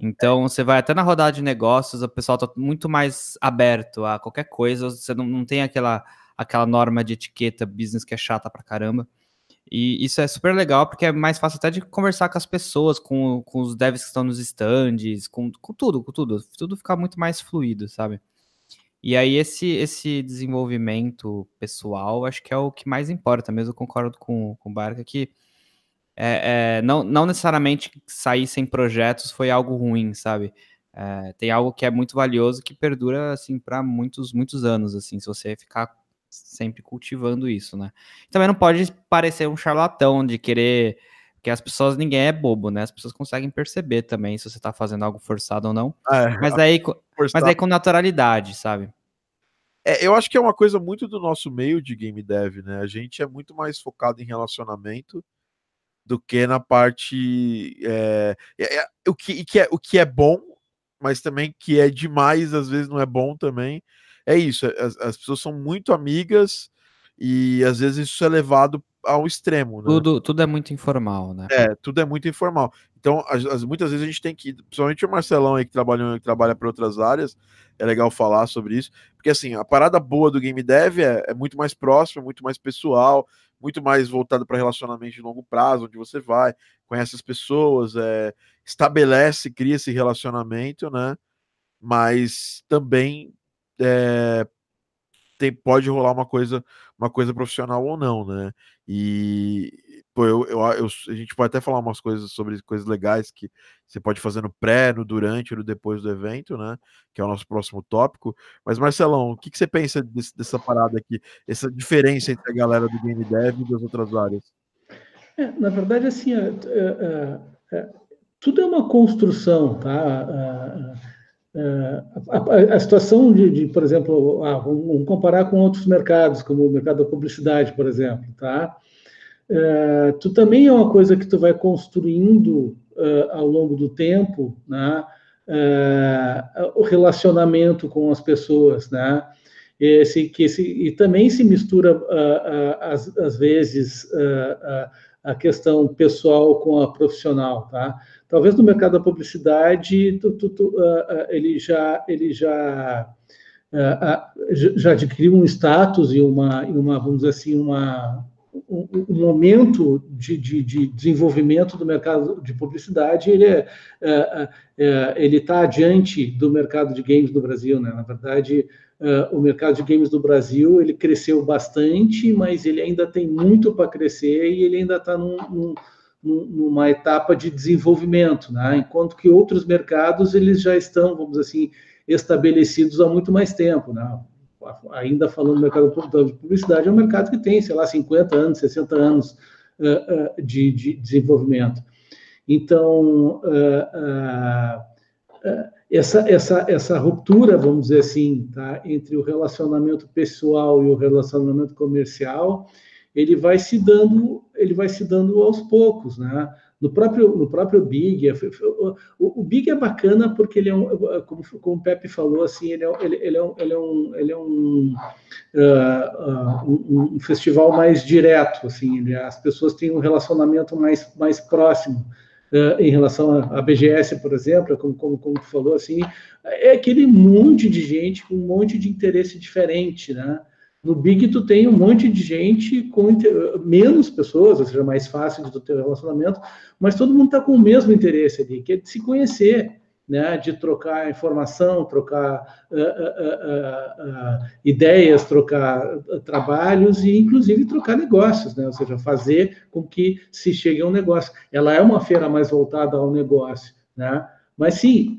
Então, você vai até na rodada de negócios, o pessoal está muito mais aberto a qualquer coisa, você não, não tem aquela, aquela norma de etiqueta business que é chata pra caramba. E isso é super legal, porque é mais fácil até de conversar com as pessoas, com, com os devs que estão nos stands, com, com tudo, com tudo. Tudo fica muito mais fluido, sabe? E aí esse, esse desenvolvimento pessoal, acho que é o que mais importa mesmo, eu concordo com, com o Barca que é, é, não, não necessariamente sair sem projetos foi algo ruim, sabe? É, tem algo que é muito valioso que perdura assim para muitos muitos anos assim se você ficar sempre cultivando isso né também não pode parecer um charlatão de querer que as pessoas ninguém é bobo né as pessoas conseguem perceber também se você está fazendo algo forçado ou não é, mas aí mas aí com naturalidade, sabe? É, eu acho que é uma coisa muito do nosso meio de game dev, né? A gente é muito mais focado em relacionamento do que na parte é, é, é, o, que, que é, o que é bom, mas também que é demais, às vezes não é bom também. É isso, as, as pessoas são muito amigas e às vezes isso é levado ao extremo. Né? Tudo, tudo é muito informal, né? É, tudo é muito informal. Então, as, as, muitas vezes a gente tem que, principalmente o Marcelão aí que trabalha, que trabalha para outras áreas, é legal falar sobre isso, porque assim, a parada boa do game dev é, é muito mais próxima, muito mais pessoal, muito mais voltado para relacionamento de longo prazo, onde você vai, conhece as pessoas, é, estabelece, cria esse relacionamento, né? Mas também é, tem, pode rolar uma coisa, uma coisa profissional ou não, né? E pô, eu, eu, eu, a gente pode até falar umas coisas sobre coisas legais que você pode fazer no pré, no durante, no depois do evento, né? Que é o nosso próximo tópico. Mas, Marcelão, o que, que você pensa desse, dessa parada aqui, essa diferença entre a galera do Game Dev e das outras áreas? É, na verdade, assim, é, é, é, tudo é uma construção, tá? É, a, a, situação de, de por exemplo, ah, vamos comparar com outros mercados, como o mercado da publicidade, por exemplo, tá? É, tu também é uma coisa que tu vai construindo uh, ao longo do tempo, né? Uh, o relacionamento com as pessoas, né? Esse, que esse, e também se mistura, uh, às, às, vezes, a questão pessoal com a profissional, tá? Talvez no mercado da publicidade tu, tu, tu, uh, ele já ele já uh, já adquiriu um status e uma, e uma vamos dizer assim uma um, um momento de, de, de, desenvolvimento do mercado de publicidade ele é, ele está adiante do mercado de games do Brasil, né? Na verdade Uh, o mercado de games do Brasil ele cresceu bastante, mas ele ainda tem muito para crescer e ele ainda está num, num, numa etapa de desenvolvimento, né? enquanto que outros mercados eles já estão, vamos assim, estabelecidos há muito mais tempo. Né? Ainda falando do mercado de publicidade, é um mercado que tem, sei lá, 50 anos, 60 anos uh, uh, de, de, desenvolvimento. Então, uh, essa, essa, essa ruptura, vamos dizer assim, tá, entre o relacionamento pessoal e o relacionamento comercial, ele vai se dando, ele vai se dando aos poucos, né? No próprio, no próprio Big, é, o, Big é bacana porque ele é um, como, como o Pepe falou, assim, ele é, ele, ele é um, ele é um, ele é um, uh, uh, um, um, festival mais direto, assim, ele, as pessoas têm um relacionamento mais, mais próximo. Uh, em relação à BGS, por exemplo, como, como, como tu falou, assim, é aquele monte de gente com um monte de interesse diferente, né? No Big tu tem um monte de gente com menos pessoas, ou seja, mais fácil tu ter relacionamento, mas todo mundo está com o mesmo interesse ali, que é de se conhecer, né, de trocar informação, trocar uh, uh, uh, ideias, trocar trabalhos e, inclusive, trocar negócios, né, ou seja, fazer com que se chegue a um negócio. Ela é uma feira mais voltada ao negócio, né, mas sim,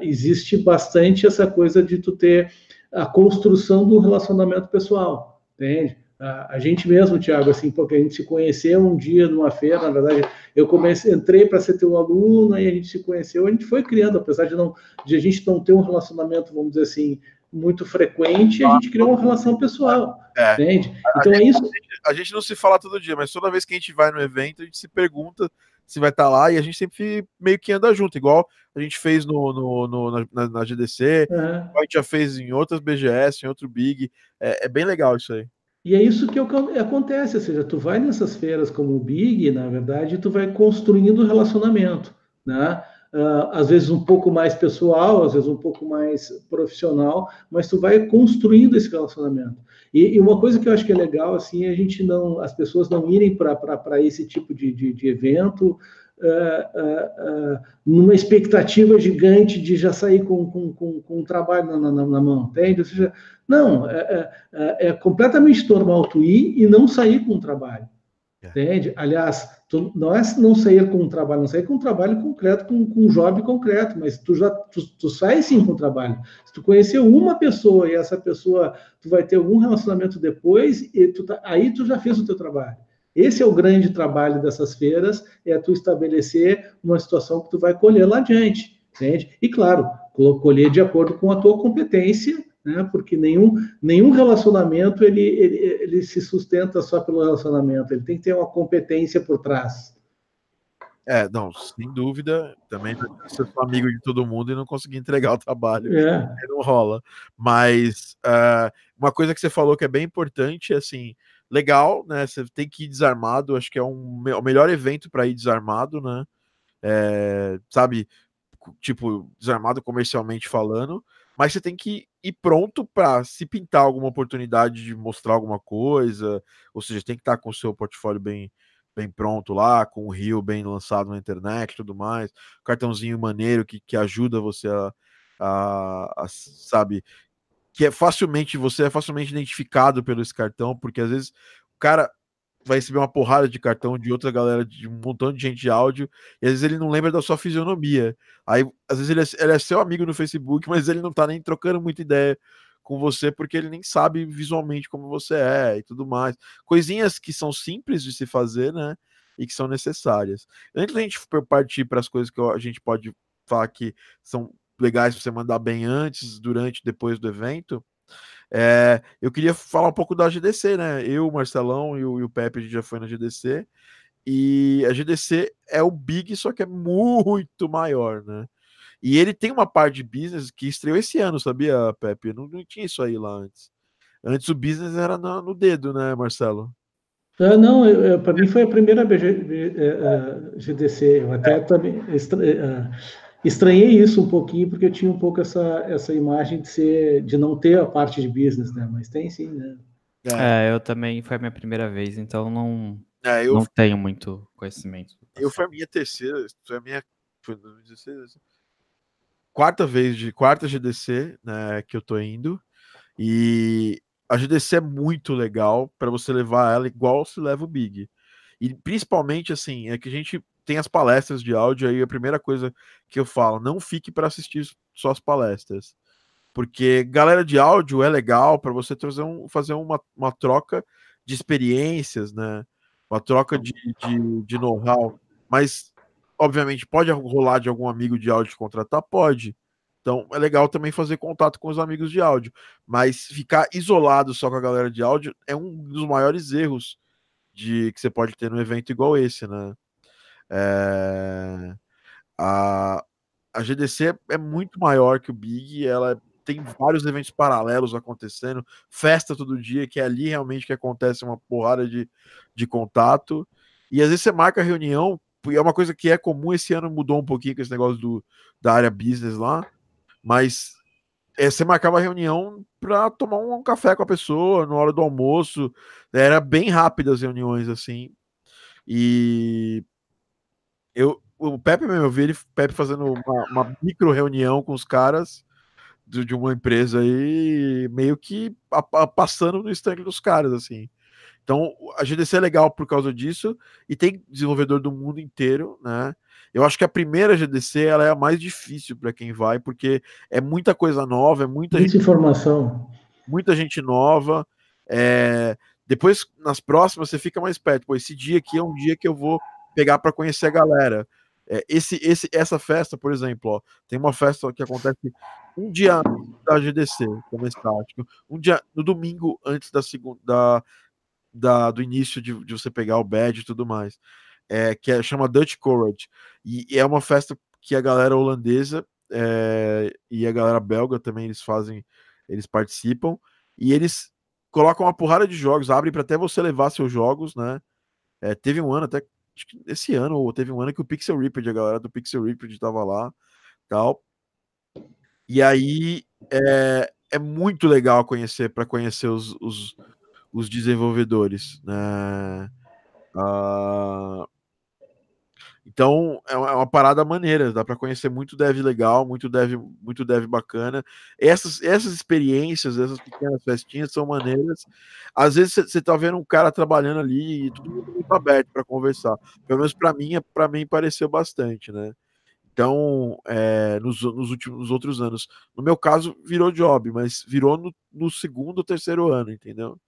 existe bastante essa coisa de tu ter a construção do relacionamento pessoal. entende? A, a gente mesmo, Thiago, assim, porque a gente se conheceu um dia numa feira, na verdade, eu comecei, entrei para ser teu aluno, aí a gente se conheceu, a gente foi criando, apesar de não de a gente não ter um relacionamento, vamos dizer assim, muito frequente, a gente criou uma relação pessoal, é. entende? Então a, é isso. Gente, a gente, não se fala todo dia, mas toda vez que a gente vai no evento, a gente se pergunta se vai estar tá lá e a gente sempre meio que anda junto, igual a gente fez no, no, no na, na, GDC, uhum. a gente já fez em outras BGS, em outro Big, é, é bem legal isso aí. E é isso que acontece, ou seja, tu vai nessas feiras como o Big, na verdade, tu vai construindo relacionamento, né? Uh, às vezes um pouco mais pessoal, às vezes um pouco mais profissional, mas tu vai construindo esse relacionamento. E, e uma coisa que eu acho que é legal, assim, é a gente não, as pessoas não irem para esse tipo de, de, de evento uh, uh, numa expectativa gigante de já sair com, com, com, com um trabalho na, na, na, mão, entende? Ou seja, não, é, é, é completamente normal tu ir e não sair com um trabalho. É. Entende? Aliás, tu, não é não sair com um trabalho, não sair com um trabalho concreto, com, com um job concreto, mas tu já tu, tu sai sim com um trabalho. Se tu conhecer uma pessoa e essa pessoa tu vai ter algum relacionamento depois, e tu tá, aí tu já fez o teu trabalho. Esse é o grande trabalho dessas feiras, é tu estabelecer uma situação que tu vai colher lá adiante, entende? E claro, colher de acordo com a tua competência né? Porque nenhum, nenhum relacionamento ele, ele, ele se sustenta só pelo relacionamento, ele tem que ter uma competência por trás. É, não, sem dúvida, também ser amigo de todo mundo e não conseguir entregar o trabalho, é. não rola. Mas uh, uma coisa que você falou que é bem importante, assim, legal, né? Você tem que ir desarmado, acho que é um, o melhor evento para ir desarmado, né? É, sabe, tipo, desarmado comercialmente falando, mas você tem que ir pronto para se pintar alguma oportunidade de mostrar alguma coisa, ou seja, tem que estar com o seu portfólio bem bem pronto lá, com o Rio bem lançado na internet e tudo mais, cartãozinho maneiro que, que ajuda você a, a, a, sabe, que é facilmente, você é facilmente identificado pelo esse cartão, porque às vezes o cara vai receber uma porrada de cartão de outra galera, de um montão de gente de áudio, e às vezes ele não lembra da sua fisionomia. Aí, às vezes, ele é, ele é seu amigo no Facebook, mas ele não tá nem trocando muita ideia com você, porque ele nem sabe visualmente como você é e tudo mais. Coisinhas que são simples de se fazer, né? E que são necessárias. Antes da gente partir para as coisas que a gente pode falar que são legais para você mandar bem antes, durante, depois do evento, é, eu queria falar um pouco da GDC, né? Eu, Marcelão e o, e o Pepe a gente já foi na GDC. E a GDC é o Big, só que é muito maior, né? E ele tem uma parte de business que estreou esse ano, sabia, Pepe? Não, não tinha isso aí lá antes. Antes o business era no, no dedo, né, Marcelo? Ah, não, para mim foi a primeira BG, uh, GDC. Eu até também. Uh, estranhei isso um pouquinho porque eu tinha um pouco essa, essa imagem de ser de não ter a parte de business, né? Mas tem sim, né? É, é eu também foi a minha primeira vez, então não é, eu, não tenho muito conhecimento. Eu foi a minha terceira, foi a minha foi 2016, quarta vez de quarta GDC, né, que eu tô indo. E a GDC é muito legal para você levar ela igual se leva o Big. E principalmente assim, é que a gente tem as palestras de áudio aí, a primeira coisa que eu falo, não fique para assistir só as palestras. Porque galera de áudio é legal para você trazer um, fazer uma, uma troca de experiências, né? Uma troca de, de, de know-how. Mas, obviamente, pode rolar de algum amigo de áudio contratar? Pode. Então é legal também fazer contato com os amigos de áudio. Mas ficar isolado só com a galera de áudio é um dos maiores erros de que você pode ter num evento igual esse, né? É, a, a GDC é muito maior que o Big, ela tem vários eventos paralelos acontecendo, festa todo dia, que é ali realmente que acontece uma porrada de, de contato. E às vezes você marca reunião, e é uma coisa que é comum, esse ano mudou um pouquinho com esse negócio do, da área business lá, mas é, você marcava reunião para tomar um café com a pessoa na hora do almoço, era bem rápidas as reuniões assim. E eu, o Pepe mesmo, eu vi ele Pepe fazendo uma, uma micro reunião com os caras de, de, uma empresa aí, meio que a, a, passando no estanque dos caras, assim. Então, a GDC é legal por causa disso, e tem desenvolvedor do mundo inteiro, né? Eu acho que a primeira GDC ela é a mais difícil para quem vai, porque é muita coisa nova, é muita, muita informação. Muita gente nova, é, depois, nas próximas, você fica mais perto. Pô, esse dia aqui é um dia que eu vou pegar para conhecer a galera. É, esse, esse, essa festa, por exemplo, ó, tem uma festa que acontece um dia antes da GDC começar, tipo, um dia no domingo antes da segunda da, da, do início de, de você pegar o badge e tudo mais, é, que é, chama Dutch Courage e, e é uma festa que a galera holandesa é, e a galera belga também eles fazem, eles participam e eles colocam uma porrada de jogos, abrem para até você levar seus jogos, né? É, teve um ano até esse ano, ou teve um ano que o Pixel Ripped, a galera do Pixel Ripped estava lá, tal. E aí é, é muito legal conhecer para conhecer os, os, os, desenvolvedores, né? Uh, então é uma, é uma, parada maneira, dá para conhecer muito dev legal, muito dev, muito dev bacana. Essas, essas experiências, essas pequenas festinhas são maneiras. Às vezes você tá vendo um cara trabalhando ali e tudo muito aberto para conversar. Pelo menos para mim, para mim pareceu bastante, né? Então, é, nos, nos, últimos nos outros anos, no meu caso, virou job, mas virou no, no segundo ou terceiro ano, entendeu?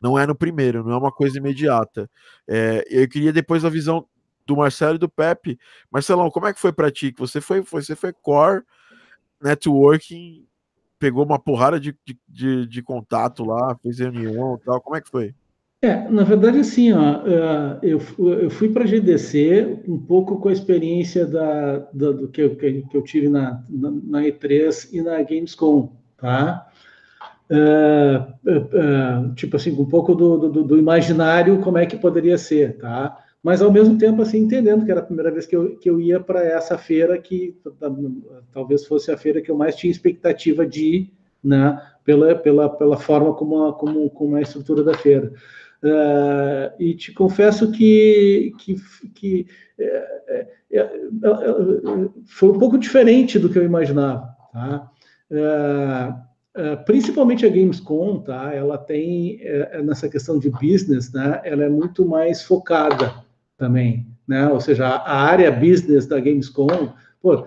Não é no primeiro, não é uma coisa imediata. É, eu queria depois a visão do Marcelo e do Pepe. Marcelão, como é que foi para ti? Você foi, você foi core networking, pegou uma porrada de, de, de contato lá, fez reunião e tal. Como é que foi? É, na verdade, assim, ó, é, eu, eu fui para a GDC um pouco com a experiência da, da do que eu, que eu tive na, na, na, E3 e na Gamescom, tá? Uh, uh, uh, tipo assim, um pouco do, do, do, imaginário como é que poderia ser, tá? Mas ao mesmo tempo assim entendendo que era a primeira vez que eu, que eu ia para essa feira que talvez fosse a feira que eu mais tinha expectativa de ir, né, pela, pela, pela forma como a, como, como a estrutura da feira. Uh, e te confesso que, que, que é, é, é, foi um pouco diferente do que eu imaginava. Tá? Uh, principalmente a Gamescom, tá? Ela tem nessa questão de business, né? Ela é muito mais focada também, né? Ou seja, a área business da Gamescom, pô,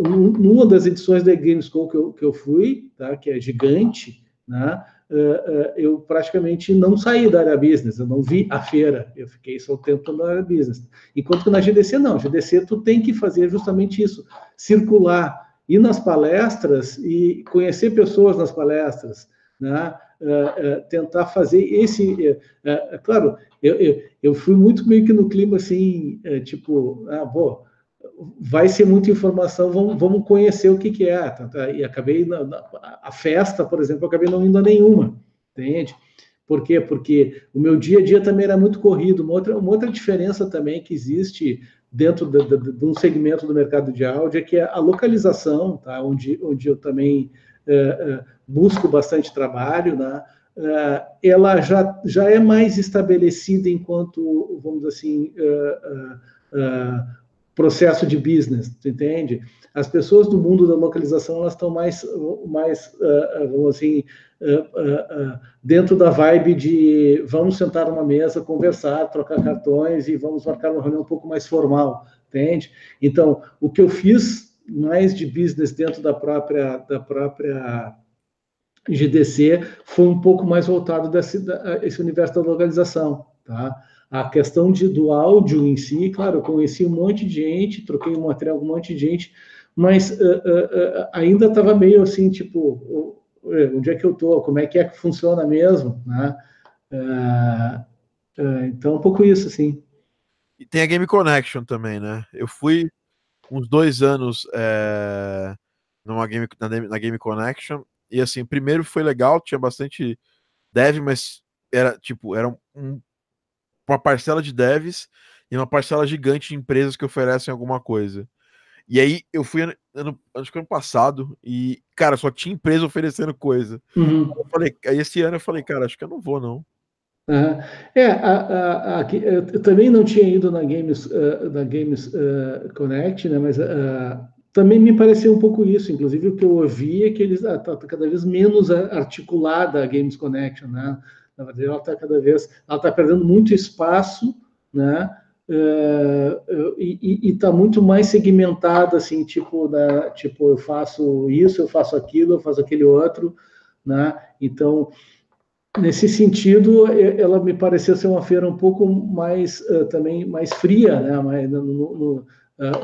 numa das edições da Gamescom que eu, que eu fui, tá? Que é gigante, né? Eh, eh, eu praticamente não saí da área business, eu não vi a feira, eu fiquei só o tempo na área business. Enquanto que na GDC não, GDC tu tem que fazer justamente isso, circular, ir nas palestras e conhecer pessoas nas palestras, né? Uh, uh, tentar fazer esse, uh, claro, eu, eu, eu, fui muito meio que no clima assim, tipo, ah, bom, vai ser muita informação, vamos, vamos conhecer o que, que é. Tá, tá, e acabei, na, na, a festa, por exemplo, acabei não indo a nenhuma, entende? Por quê? Porque o meu dia a dia também era muito corrido. Uma outra, uma outra diferença também que existe dentro de, de, de um segmento do mercado de áudio é que é a localização, tá? onde, onde eu também é, é, busco bastante trabalho, né? uh, ela já, já é mais estabelecida enquanto, vamos dizer assim, uh, uh, processo de business, tu entende? As pessoas do mundo da localização elas estão mais, mais vamos assim, dentro da vibe de vamos sentar numa mesa, conversar, trocar cartões e vamos marcar uma reunião um pouco mais formal, entende? Então, o que eu fiz mais de business dentro da própria da própria GDC foi um pouco mais voltado desse esse universo da localização, tá? A questão de, do áudio em si, claro, eu conheci um monte de gente, troquei um material com um monte de gente, mas uh, uh, uh, ainda estava meio assim, tipo, onde é que eu tô? Como é que é que funciona mesmo, né? então, um pouco isso, assim. E tem a Game Connection também, né? Eu fui uns dois anos é, numa game, na, na Game Connection e assim, primeiro foi legal, tinha bastante dev, mas era tipo, era um, uma parcela de devs e uma parcela gigante de empresas que oferecem alguma coisa. E aí eu fui ano, acho que ano passado e, cara, só tinha empresa oferecendo coisa. Uhum. Eu falei, aí esse ano eu falei, cara, acho que eu não vou, não. Uhum. É, a, a, a, eu também não tinha ido na Games, uh, na Games uh, Connect, né, mas uh, também me pareceu um pouco isso, inclusive o que eu ouvi é que eles está tá cada vez menos articulada a Games Connection, né? Na verdade, ela está cada vez, ela está perdendo muito espaço, né? Uh, e está muito mais segmentada, assim, tipo, da, tipo, eu faço isso, eu faço aquilo, eu faço aquele outro, né? Então, nesse sentido, ela me pareceu ser uma feira um pouco mais uh, também mais fria, né? Mais, no, no,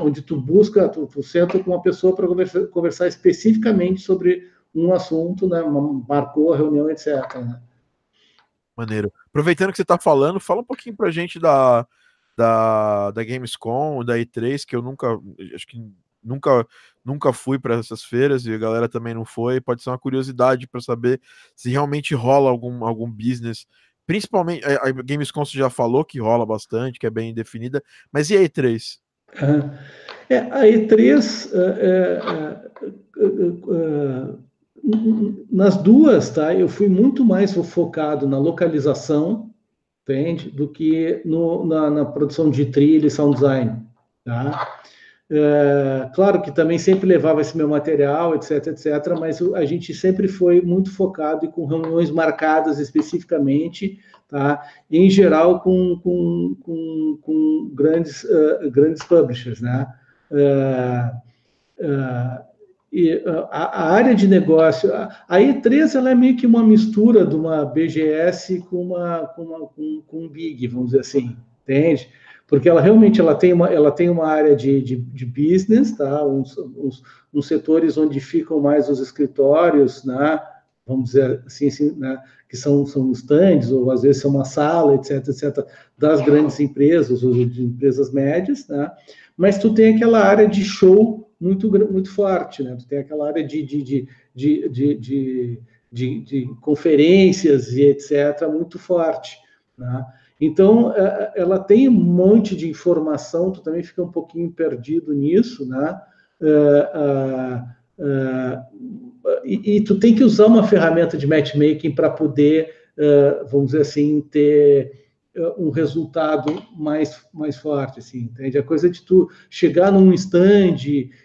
onde tu busca, tu, tu senta com uma pessoa para conversar, conversar, especificamente sobre um assunto, né? Marcou a reunião, etc. Né? Maneiro. Aproveitando que você está falando, fala um pouquinho para a gente da, da, da Gamescom, da E3, que eu nunca, acho que nunca nunca fui para essas feiras e a galera também não foi. Pode ser uma curiosidade para saber se realmente rola algum, algum business. Principalmente, a Gamescom você já falou que rola bastante, que é bem definida, mas e a E3? É, a E3, é, é, nas duas, tá? Eu fui muito mais focado na localização, entende? Do que no, na, na produção de trilha e sound design, tá? É, claro que também sempre levava esse meu material, etc, etc, mas a gente sempre foi muito focado e com reuniões marcadas especificamente, tá? Em geral com, com, com, com grandes, uh, grandes publishers, né? Uh, uh, e a, área de negócio, a, a, E3 ela é meio que uma mistura de uma BGS com uma com, uma, com, com um Big, vamos dizer assim, entende? Porque ela realmente ela tem uma, ela tem uma área de, de, de business, tá? Uns, uns, uns, setores onde ficam mais os escritórios, né? vamos dizer assim, assim né? que são, são stands, ou às vezes são uma sala, etc, etc, das grandes empresas, ou de empresas médias, né? mas tu tem aquela área de show muito, muito forte, né? tu tem aquela área de, de, de, de, de, de, de, de conferências e etc, muito forte, né? Então, é, é, ela tem um monte de informação, tu também fica um pouquinho perdido nisso, né? É, e, tu tem que usar uma ferramenta de matchmaking para poder, vamos dizer assim, ter um resultado mais, mais forte, assim, entende? A coisa de tu chegar num stand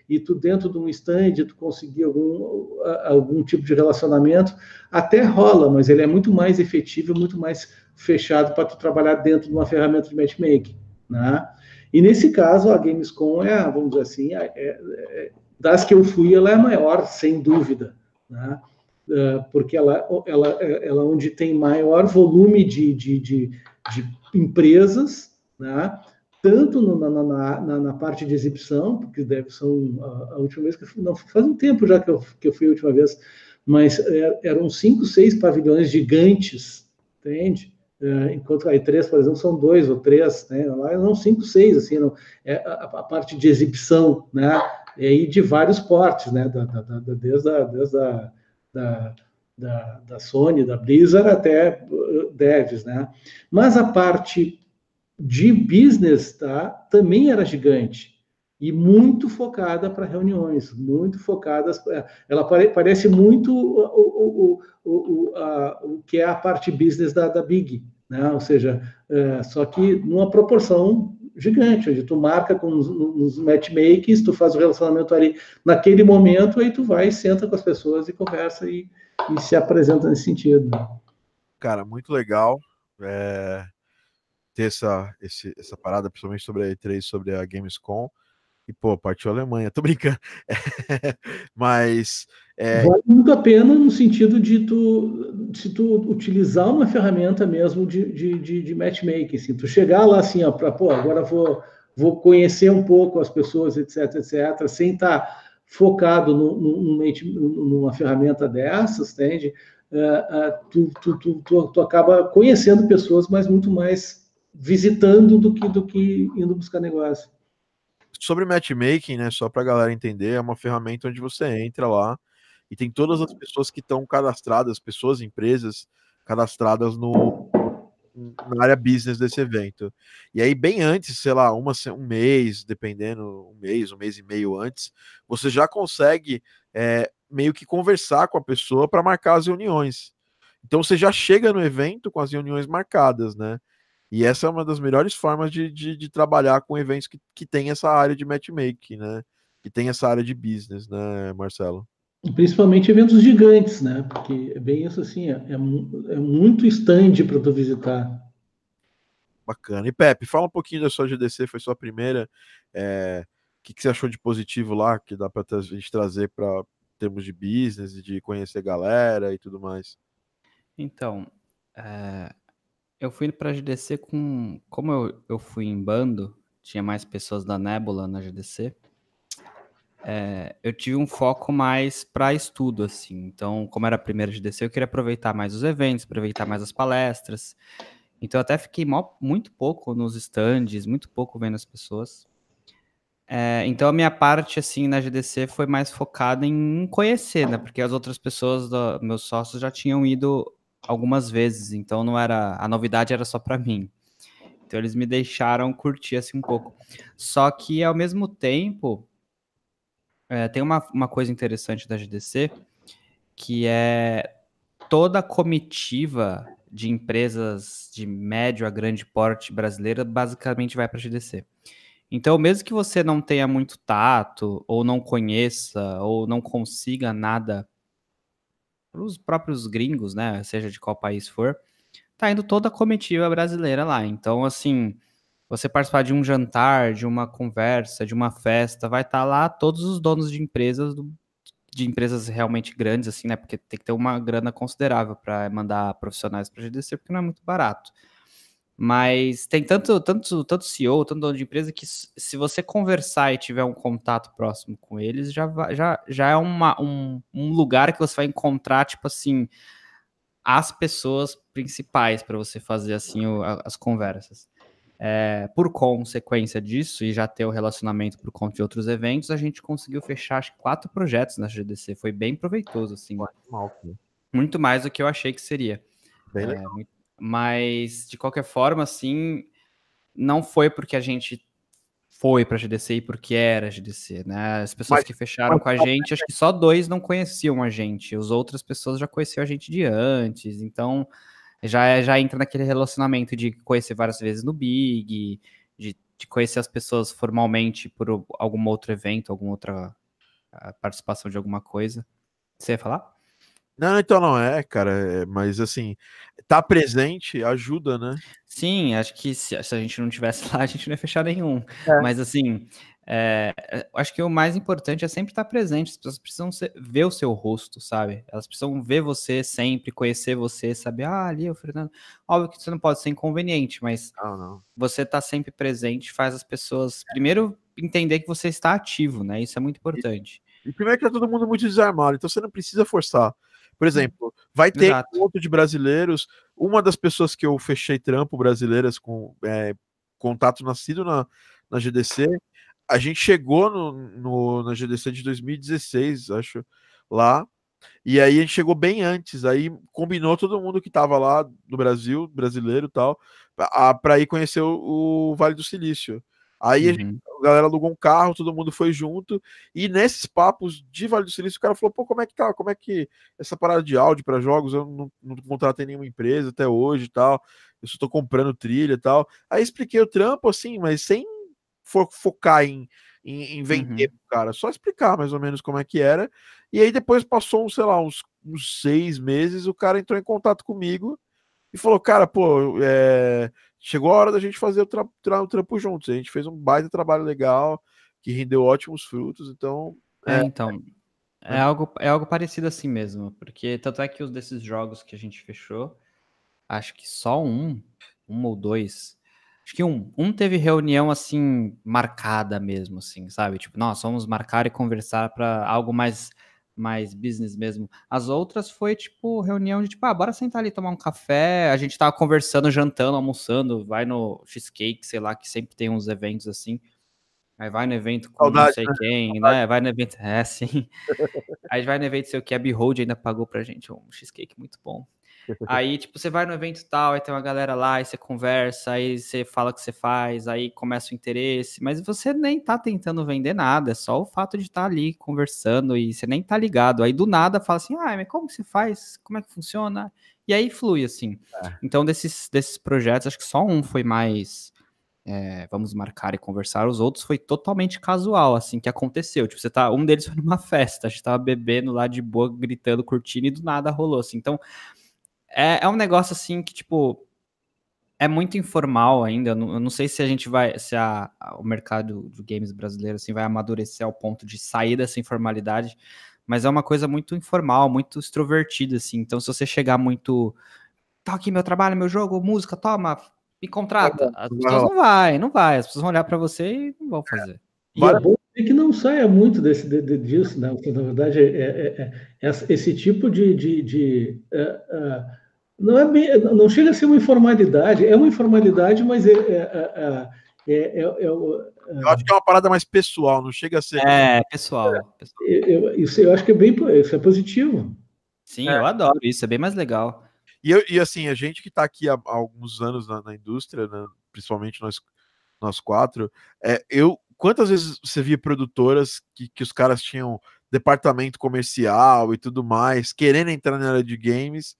e tu dentro de um stand tu conseguir algum, algum tipo de relacionamento, até rola, mas ele é muito mais efetivo, muito mais fechado para tu trabalhar dentro de uma ferramenta de matchmaking, né? E nesse caso, a Gamescom é, vamos dizer assim, é, é, das que eu fui, ela é a maior, sem dúvida, né? Uh, porque ela, ela, ela onde tem maior volume de, de, de, de empresas, né? tanto no, na, na, na, parte de exibição, porque deve são a, a, última vez que eu fui, não, faz um tempo já que eu, que eu fui a última vez, mas é, eram cinco, seis pavilhões gigantes, entende? É, enquanto a E3, por exemplo, são dois ou três, né? Lá não cinco, seis, assim, não, é a, a, parte de exibição, né? E aí de vários portes, né? Da, da, da, desde a, desde a da, da, da Sony, da Blizzard até uh, devs, né? Mas a parte de business, tá? Também era gigante e muito focada para reuniões, muito focadas. Ela pare, parece muito o, o, o, a, o que é a parte business da, da Big, né? Ou seja, é, só que numa proporção gigante, onde tu marca com os, os matchmakings, tu faz o relacionamento ali naquele momento, aí tu vai, senta com as pessoas e conversa e, e se apresenta nesse sentido. Cara, muito legal é, ter essa, esse, essa parada, principalmente sobre a E3, sobre a Gamescom. E, pô, partiu a Alemanha, tô brincando. Mas. É... Vale muito a pena no sentido de tu, se tu utilizar uma ferramenta mesmo de, de, de, de matchmaking, assim, tu chegar lá assim, ó, para, pô, agora vou, vou conhecer um pouco as pessoas, etc, etc, sem estar tá focado no, no, no, numa ferramenta dessas, entende? Uh, uh, tu, tu, tu, tu, tu acaba conhecendo pessoas, mas muito mais visitando do que, do que indo buscar negócio sobre matchmaking, né, só para a galera entender, é uma ferramenta onde você entra lá e tem todas as pessoas que estão cadastradas, pessoas, empresas cadastradas no na área business desse evento. E aí, bem antes, sei lá, uma, um mês, dependendo, um mês, um mês e meio antes, você já consegue é, meio que conversar com a pessoa para marcar as reuniões. Então você já chega no evento com as reuniões marcadas, né? E essa é uma das melhores formas de, de, de trabalhar com eventos que, que tem essa área de matchmaking, né? Que tem essa área de business, né, Marcelo? Principalmente eventos gigantes, né? Porque é bem isso assim, é, é, é muito stand para tu visitar. Bacana. E Pepe, fala um pouquinho da sua GDC, foi sua primeira. É, o que, que, você achou de positivo lá, que dá para a gente trazer para termos de business e de conhecer galera e tudo mais? Então, É, eu fui pra GDC com. Como eu, eu fui em bando, tinha mais pessoas da Nebula na GDC. É, eu tive um foco mais para estudo, assim. Então, como era a primeira GDC, eu queria aproveitar mais os eventos, aproveitar mais as palestras. Então, eu até fiquei mó- muito pouco nos stands, muito pouco vendo as pessoas. É, então, a minha parte, assim, na GDC foi mais focada em conhecer, né? Porque as outras pessoas, do- meus sócios, já tinham ido algumas vezes. Então, não era... A novidade era só para mim. Então, eles me deixaram curtir, assim, um pouco. Só que, ao mesmo tempo... É, tem uma, uma coisa interessante da GDC, que é toda a comitiva de empresas de médio a grande porte brasileira basicamente vai para a GDC. Então, mesmo que você não tenha muito tato, ou não conheça, ou não consiga nada para os próprios gringos, né? Seja de qual país for, tá indo toda a comitiva brasileira lá. Então, assim, você participar de um jantar, de uma conversa, de uma festa, vai estar lá todos os donos de empresas, do- de empresas realmente grandes, assim, né? Porque tem que ter uma grana considerável para mandar profissionais para GDC, porque não é muito barato. Mas tem tanto, tanto, tanto CEO, tanto dono de empresa, que se você conversar e tiver um contato próximo com eles, já, vai- já, já é uma, um, um lugar que você vai encontrar, tipo assim, as pessoas principais para você fazer assim o- as conversas. É, por consequência disso, e já ter o relacionamento por conta de outros eventos, a gente conseguiu fechar acho quatro projetos na GDC. Foi bem proveitoso, assim. Pô. Muito mais do que eu achei que seria. Bem É, legal. muito- mas, de qualquer forma, assim, não foi porque a gente foi para GDC e porque era GDC, né? As pessoas Mas- que fecharam mas com a gente, acho que só dois não conheciam a gente. As outras pessoas já conheciam a gente de antes. Então, já, já entra naquele relacionamento de conhecer várias vezes no Big, de, de conhecer as pessoas formalmente por algum outro evento, alguma outra ah, participação de alguma coisa. Você ia falar? Não, então não é, cara, é, mas assim, tá presente ajuda, né? Sim, acho que se, se a gente não tivesse lá, a gente não ia fechar nenhum. É. Mas assim, é, é, acho que o mais importante é sempre estar presente. As pessoas precisam ser- ver o seu rosto, sabe? Elas precisam ver você sempre, conhecer você, saber, ah, ali é o Fernando. Óbvio que você não pode ser inconveniente, mas Não, não. você tá sempre presente faz as pessoas primeiro entender que você está ativo, né? Isso é muito importante. E primeiro que tá todo mundo muito desarmado, então você não precisa forçar. Por exemplo, vai ter Exato. encontro de brasileiros. Uma das pessoas que eu fechei trampo brasileiras com é, contato nascido na, na GDC, a gente chegou no, no- na GDC de 2016, acho, lá. E aí a gente chegou bem antes, aí combinou todo mundo que tava lá do Brasil, brasileiro e tal, para ir conhecer o, o Vale do Silício. Aí a Uhum. a galera alugou um carro, todo mundo foi junto, e nesses papos de Vale do Silício, o cara falou, pô, como é que tá, como é que essa parada de áudio para jogos, eu não, não contratei nenhuma empresa até hoje e tal, eu só tô comprando trilha e tal. Aí expliquei o trampo, assim, mas sem fo- focar em, em, em vender pro cara, só explicar mais ou menos como é que era, e aí depois passou, sei lá, uns, uns seis meses, o cara entrou em contato comigo e falou, cara, pô, é, chegou a hora da gente fazer o, tra tra- o trampo juntos. A gente fez um baita trabalho legal, que rendeu ótimos frutos, então. É, É. então. É algo, é algo parecido assim mesmo, porque tanto é que os desses jogos que a gente fechou, acho que só um, um ou dois, acho que um, um teve reunião assim marcada mesmo, assim, sabe? Tipo, nós vamos marcar e conversar para algo mais mais business mesmo. As outras foi tipo reunião de tipo, ah, bora sentar ali tomar um café. A gente tava conversando, jantando, almoçando, vai no cheesecake, sei lá, que sempre tem uns eventos assim. Aí vai no evento com não Saudade, sei né? quem, né? Vai no evento. É, sim. Aí vai no evento, sei o que, a Behold ainda pagou pra gente um cheesecake muito bom. Aí, tipo, você vai no evento tal, aí tem uma galera lá, aí você conversa, aí você fala o que você faz, aí começa o interesse, mas você nem tá tentando vender nada, é só o fato de estar ali conversando e você nem tá ligado. Aí do nada fala assim, ah, mas como que você faz? Como é que funciona? E aí flui, assim. É. Então, desses, desses projetos, acho que só um foi mais é, vamos marcar e conversar. Os outros foi totalmente casual, assim, que aconteceu. Tipo, você tá. Um deles foi numa festa, a gente tava bebendo lá de boa, gritando, curtindo, e do nada rolou, assim. Então, é, é um negócio assim que, tipo, é muito informal ainda. Eu não, eu não sei se a gente vai. Se a, a- o mercado de games brasileiro assim, vai amadurecer ao ponto de sair dessa informalidade. Mas é uma coisa muito informal, muito extrovertida, assim. Então, se você chegar muito tá aqui meu trabalho, meu jogo, música, toma, me contrata. As pessoas não vai, não vai. As pessoas vão olhar para você e não vão fazer. E é bom que não saia muito desse, de, de, disso, né? Porque, na verdade, é, é, é, esse tipo de. de, de uh, não, é bem, não chega a ser uma informalidade, é uma informalidade, mas é. é, é, é eu acho que é uma parada mais pessoal, não chega a ser. É, pessoal. pessoal. Eu, isso eu acho que é bem isso é positivo. Sim, eu adoro isso, é bem mais legal. E, eu, e assim, a gente que está aqui há, há, alguns anos na, na indústria, né, principalmente nós, nós quatro, é, eu quantas vezes você via produtoras que, que os caras tinham departamento comercial e tudo mais, querendo entrar na área de games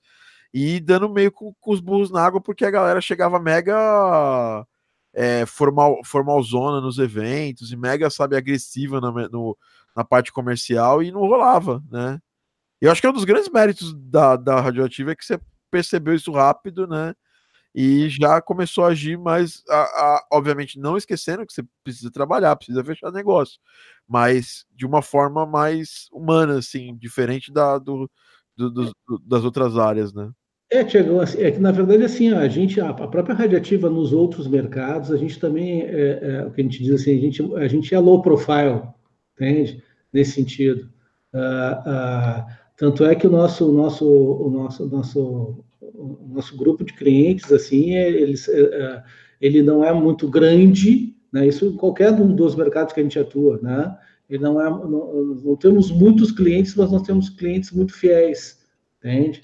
e dando meio com, com os burros na água porque a galera chegava mega é, formal, formalzona nos eventos e mega, sabe, agressiva na, no, na parte comercial e não rolava, né? Eu acho que é um dos grandes méritos da, da Radioativa é que você percebeu isso rápido, né? E já começou a agir mais, a, a, obviamente, não esquecendo que você precisa trabalhar, precisa fechar negócio, mas de uma forma mais humana, assim, diferente da, do, do, do, das outras áreas, né? É, Tiago, é que na verdade assim, a gente, a própria radiativa nos outros mercados, a gente também, é, é, o que a gente diz assim, a gente, a gente é low profile, entende? Nesse sentido. Uh, uh, tanto é que o nosso, o nosso, o nosso, nosso nosso grupo de clientes, assim, é, eles, é, é, ele não é muito grande, né? Isso em qualquer um dos mercados que a gente atua, né? Ele não é, não, não temos muitos clientes, mas nós temos clientes muito fiéis, entende?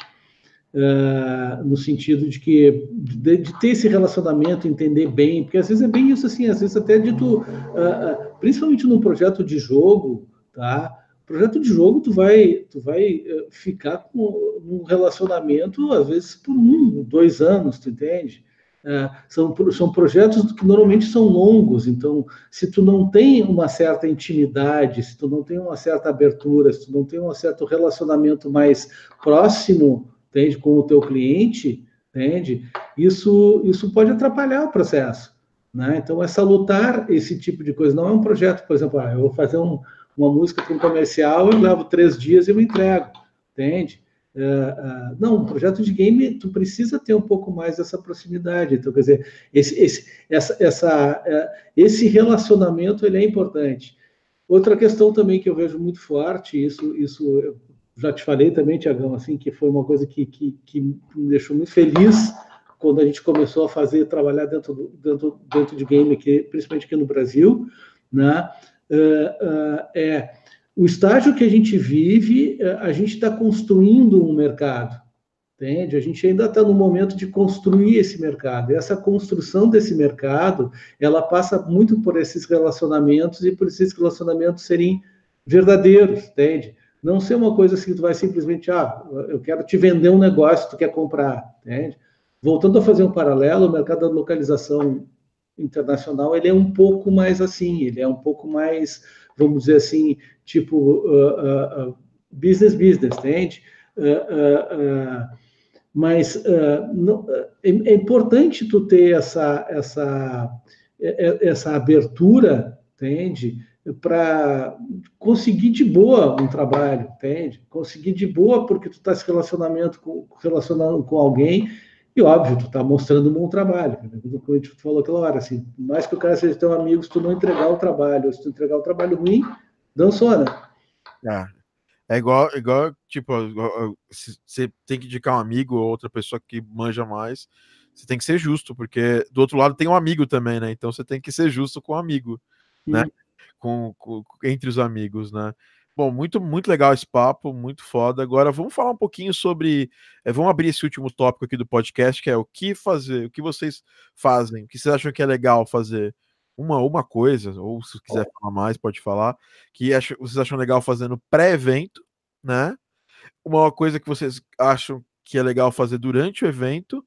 Uh, no sentido de que de, de, ter esse relacionamento, entender bem, porque às vezes é bem isso assim, às vezes até dito, uh, principalmente num projeto de jogo, tá? Projeto de jogo, tu vai, tu vai eh, ficar com um relacionamento, às vezes, por um, dois anos, tu entende? É, são, são projetos que normalmente são longos, então, se tu não tem uma certa intimidade, se tu não tem uma certa abertura, se tu não tem um certo relacionamento mais próximo, entende, com o teu cliente, entende? Isso, isso pode atrapalhar o processo, né? Então, é salutar esse tipo de coisa. Não é um projeto, por exemplo, ah, eu vou fazer um, uma música para um comercial, eu levo três dias e eu entrego, entende? Uh, uh, não, um projeto de game, tu precisa ter um pouco mais dessa proximidade. Então, quer dizer, esse, esse, essa, essa, uh, esse relacionamento ele é importante. Outra questão também que eu vejo muito forte, isso, isso já te falei também, Tiagão, assim, que foi uma coisa que, que, que me deixou muito feliz quando a gente começou a fazer, trabalhar dentro, do, dentro, dentro de game, aqui, principalmente aqui no Brasil, né? uh, é o estágio que a gente vive, uh, a gente está construindo um mercado, entende? A gente ainda está no momento de construir esse mercado. E essa construção desse mercado, ela passa muito por esses relacionamentos e por esses relacionamentos serem verdadeiros, entende? Não ser uma coisa assim que tu vai simplesmente, ah, eu quero te vender um negócio, tu quer comprar, entende? Voltando a fazer um paralelo, o mercado da localização internacional ele é um pouco mais assim, ele é um pouco mais, vamos dizer assim, tipo uh, uh, business business, entende? Uh, mas não, é, é, importante tu ter essa essa essa abertura, entende? Para conseguir de boa um trabalho, entende? Conseguir de boa porque tu está se relacionamento com, relacionando com alguém e óbvio, tu está mostrando um bom trabalho. Como a gente falou aquela hora, assim, mais que o cara seja teu amigo, se tu não entregar o trabalho, se tu entregar o trabalho ruim, dançou, né? É, é igual, igual tipo, você tem que indicar um amigo ou outra pessoa que manja mais, você tem que ser justo, porque do outro lado tem um amigo também, né? Então você tem que ser justo com o amigo, né? Com, com, entre os amigos, né? Bom, muito, muito legal esse papo, muito foda. Agora vamos falar um pouquinho sobre. É, vamos abrir esse último tópico aqui do podcast, que é o que fazer, o que vocês fazem, o que vocês acham que é legal fazer. Uma, uma coisa, ou se quiser falar mais, pode falar, que acha, vocês acham legal fazer no pré-evento, né? Uma coisa que vocês acham que é legal fazer durante o evento,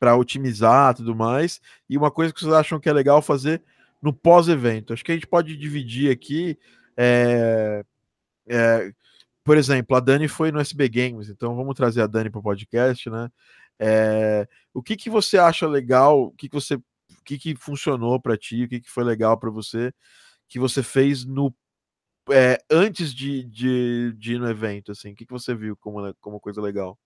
para otimizar tudo mais, e uma coisa que vocês acham que é legal fazer no pós-evento. Acho que a gente pode dividir aqui. É, é, por exemplo, a Dani foi no SB Games, então vamos trazer a Dani para o podcast, né? É, o que, que você acha legal? O que, que você, o que, que funcionou para ti? O que, que foi legal para você? Que você fez no é, antes de, de, de ir no evento, assim? O que, que você viu como, como coisa legal?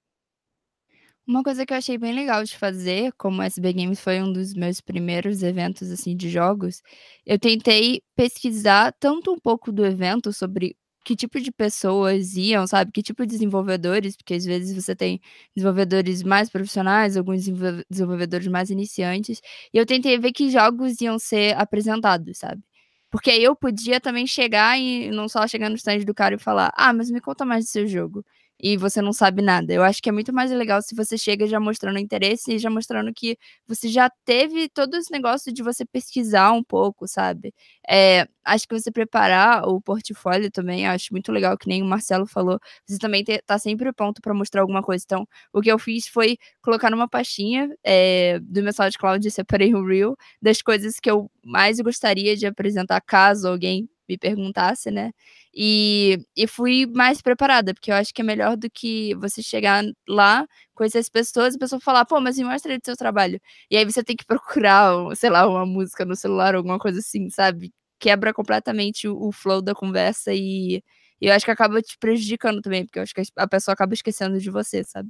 Uma coisa que eu achei bem legal de fazer, como o SB Games foi um dos meus primeiros eventos, assim, de jogos, eu tentei pesquisar tanto um pouco do evento sobre que tipo de pessoas iam, sabe, que tipo de desenvolvedores, porque às vezes você tem desenvolvedores mais profissionais, alguns desenvol desenvolvedores mais iniciantes, e eu tentei ver que jogos iam ser apresentados, sabe. Porque aí eu podia também chegar e não só chegar no stand do cara e falar: "Ah, mas me conta mais do seu jogo", e você não sabe nada. Eu acho que é muito mais legal se você chega já mostrando interesse e já mostrando que você já teve todo esse negócio de você pesquisar um pouco, sabe. Eh, acho que você preparar o portfólio também, acho muito legal, que nem o Marcelo falou, você também ter tá sempre pronto pra mostrar alguma coisa. Então, o que eu fiz foi colocar numa pastinha, eh, do meu SoundCloud, separei o reel das coisas que eu mais gostaria de apresentar caso alguém me perguntasse, né, e e fui mais preparada, porque eu acho que é melhor do que você chegar lá, conhecer as pessoas e a pessoa falar: "Pô, mas me mostra aí do seu trabalho". E aí você tem que procurar, sei lá, uma música no celular, alguma coisa assim, sabe. Quebra completamente o o flow da conversa e e eu acho que acaba te prejudicando também, porque eu acho que a pessoa acaba esquecendo de você, sabe.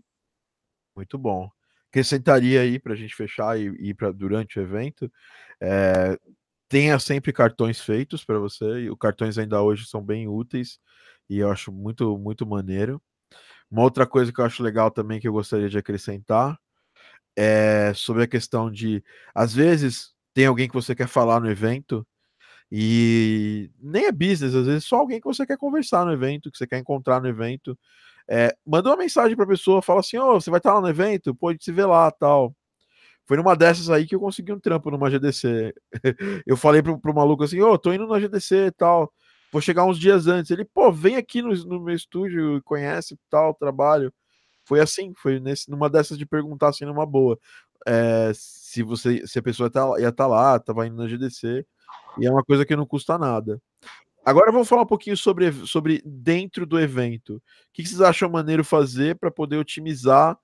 Muito bom. Acrescentaria aí pra gente fechar e pra durante o evento, eh, tenha sempre cartões feitos pra você, e os cartões ainda hoje são bem úteis, e eu acho muito, muito maneiro. Uma outra coisa que eu acho legal também, que eu gostaria de acrescentar, é sobre a questão de às vezes, tem alguém que você quer falar no evento, e nem é business, às vezes só alguém que você quer conversar no evento, que você quer encontrar no evento, eh, manda uma mensagem pra pessoa, fala assim: "Ô, você vai estar lá no evento? A gente se vê lá, tal". Foi numa dessas aí que eu consegui um trampo numa GDC. Eu falei para o para o maluco assim: "Ô, tô indo na GDC e tal, vou chegar uns dias antes", ele: "Pô, vem aqui no no meu estúdio, conhece, tal, trabalho". Foi assim, foi nesse numa dessas de perguntar, assim, numa boa, eh, se você se a pessoa tá ia estar lá, estava indo na GDC, e é uma coisa que não custa nada. Agora vamos falar um pouquinho sobre sobre dentro do evento. Que que vocês acham maneiro fazer pra poder otimizar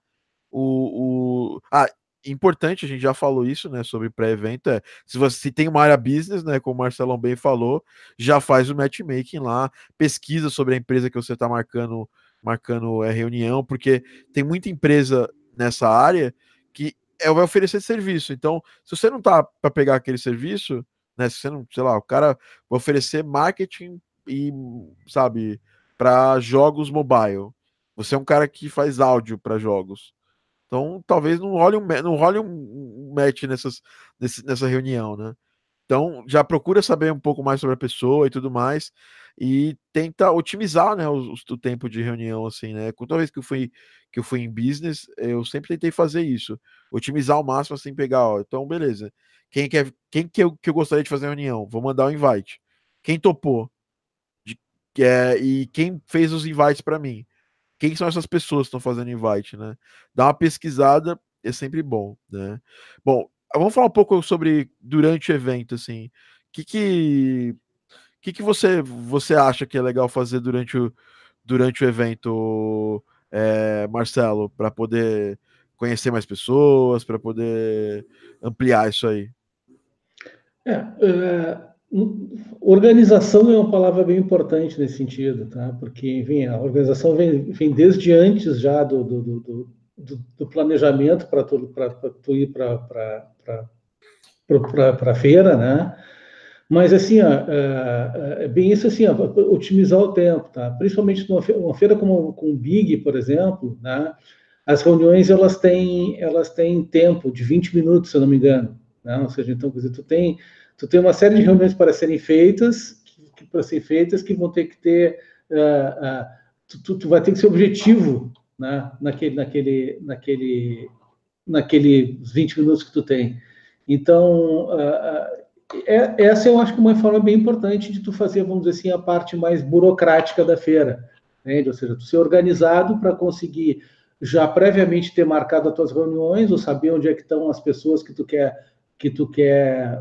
o o ah, importante, a gente já falou isso, né, sobre pré-evento, é, se você se tem uma área business, né, como o Marcelão bem falou, já faz o matchmaking lá, pesquisa sobre a empresa que você tá marcando marcando, eh, reunião, porque tem muita empresa nessa área que, eh, vai oferecer serviço, então, se você não tá pra pegar aquele serviço, né, se você não sei lá, o cara vai oferecer marketing e, sabe, pra jogos mobile, você é um cara que faz áudio pra jogos, então talvez não role um não role um um match nessas nessa reunião, né. Então, já procura saber um pouco mais sobre a pessoa e tudo mais, e tenta otimizar, né, os o tempo de reunião, assim, né. Toda vez que eu fui que eu fui em business, eu sempre tentei fazer isso, otimizar ao máximo, assim, pegar: "Ó, então beleza, quem quer quem que eu que eu gostaria de fazer a reunião? Vou mandar o invite. Quem topou? De eh, e quem fez os invites pra mim? Quem são essas pessoas que estão fazendo invite, né?". Dar uma pesquisada é sempre bom, né. Bom, vamos falar um pouco sobre durante o evento, assim, que que que que você você acha que é legal fazer durante o durante o evento, eh, Marcelo, pra poder conhecer mais pessoas, pra poder ampliar isso aí? É, hum, organização é uma palavra bem importante nesse sentido, tá, porque, enfim, a organização vem vem desde antes já do do do do do planejamento pra tu tu ir para pra feira, né. Mas assim, ó, eh, é bem isso, assim, ó, otimizar o tempo, tá, principalmente numa fe uma feira como com o Big, por exemplo, né, as reuniões elas têm elas têm tempo de 20 minutos, se eu não me engano, né, ou seja, então, quer tu tem tu tem uma série de reuniões para serem feitas, que para serem feitas, que vão ter que ter, hã hã, tu tu vai ter que ser objetivo, né, naquele naquele naquele naqueles 20 minutos que tu tem. Então, hã, eh, essa eu acho que é uma forma bem importante de tu fazer, vamos dizer assim, a parte mais burocrática da feira, entende? Ou seja, tu ser organizado pra conseguir já previamente ter marcado as tuas reuniões, ou saber onde é que estão as pessoas que tu quer que tu quer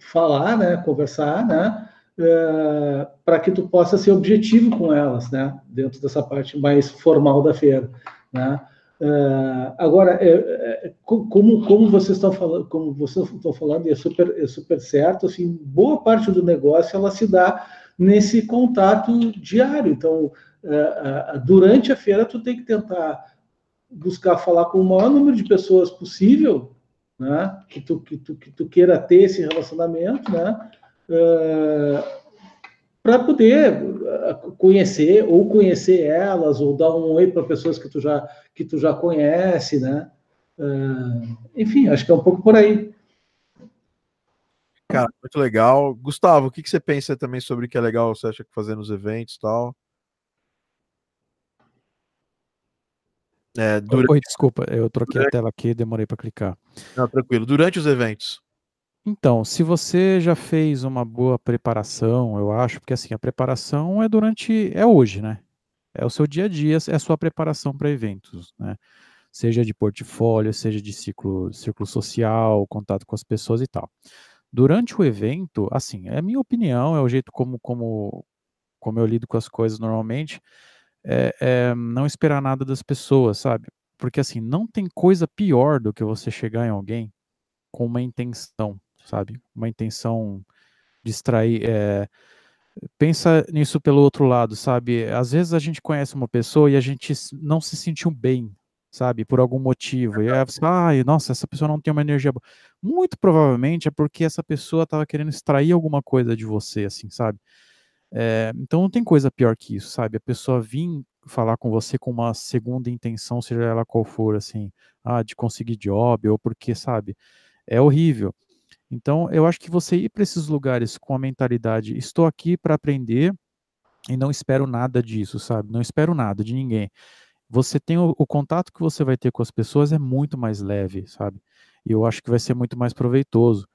falar, né, conversar, né, eh, pra que tu possa ser objetivo com elas, né, dentro dessa parte mais formal da feira, né. Hã, agora, eh, co como como vocês estão falando como vocês estão falando, e é super é super certo, assim, boa parte do negócio ela se dá nesse contato diário, então, hã, durante a feira tu tem que tentar buscar falar com o maior número de pessoas possível, né? Que tu, que tu, que tu queira ter esse relacionamento, né? Uh, para poder eh, conhecer ou conhecer elas ou dar um oi para pessoas que tu já que tu já conhece, né? Uh, enfim, acho que é um pouco por aí. Cara, muito legal. Gustavo, o que, que você pensa também sobre o que é legal você acha que fazer nos eventos e tal? É, durante... Oi, desculpa, eu troquei a tela aqui, demorei para clicar. Não, tranquilo. Durante os eventos. Então, se você já fez uma boa preparação, eu acho, porque assim, a preparação é durante, é hoje, né? É o seu dia a dia, é a sua preparação para eventos, né? Seja de portfólio, seja de ciclo, círculo social, contato com as pessoas e tal. Durante o evento, assim, é a minha opinião, é o jeito como, como, como eu lido com as coisas normalmente, é, é não esperar nada das pessoas, sabe? Porque assim, não tem coisa pior do que você chegar em alguém com uma intenção, sabe? Uma intenção de extrair. É... Pensa nisso pelo outro lado, sabe? Às vezes a gente conhece uma pessoa e a gente não se sentiu bem, sabe? Por algum motivo. E aí você fala, ah, nossa, essa pessoa não tem uma energia boa. Muito provavelmente é porque essa pessoa estava querendo extrair alguma coisa de você, assim, sabe? É, então não tem coisa pior que isso, sabe? A pessoa vir falar com você com uma segunda intenção, seja ela qual for, assim, ah, de conseguir job, ou porque, sabe? É horrível. Então, eu acho que você ir para esses lugares com a mentalidade, estou aqui para aprender e não espero nada disso, sabe? Não espero nada de ninguém. Você tem o, o, contato que você vai ter com as pessoas é muito mais leve, sabe? E eu acho que vai ser muito mais proveitoso.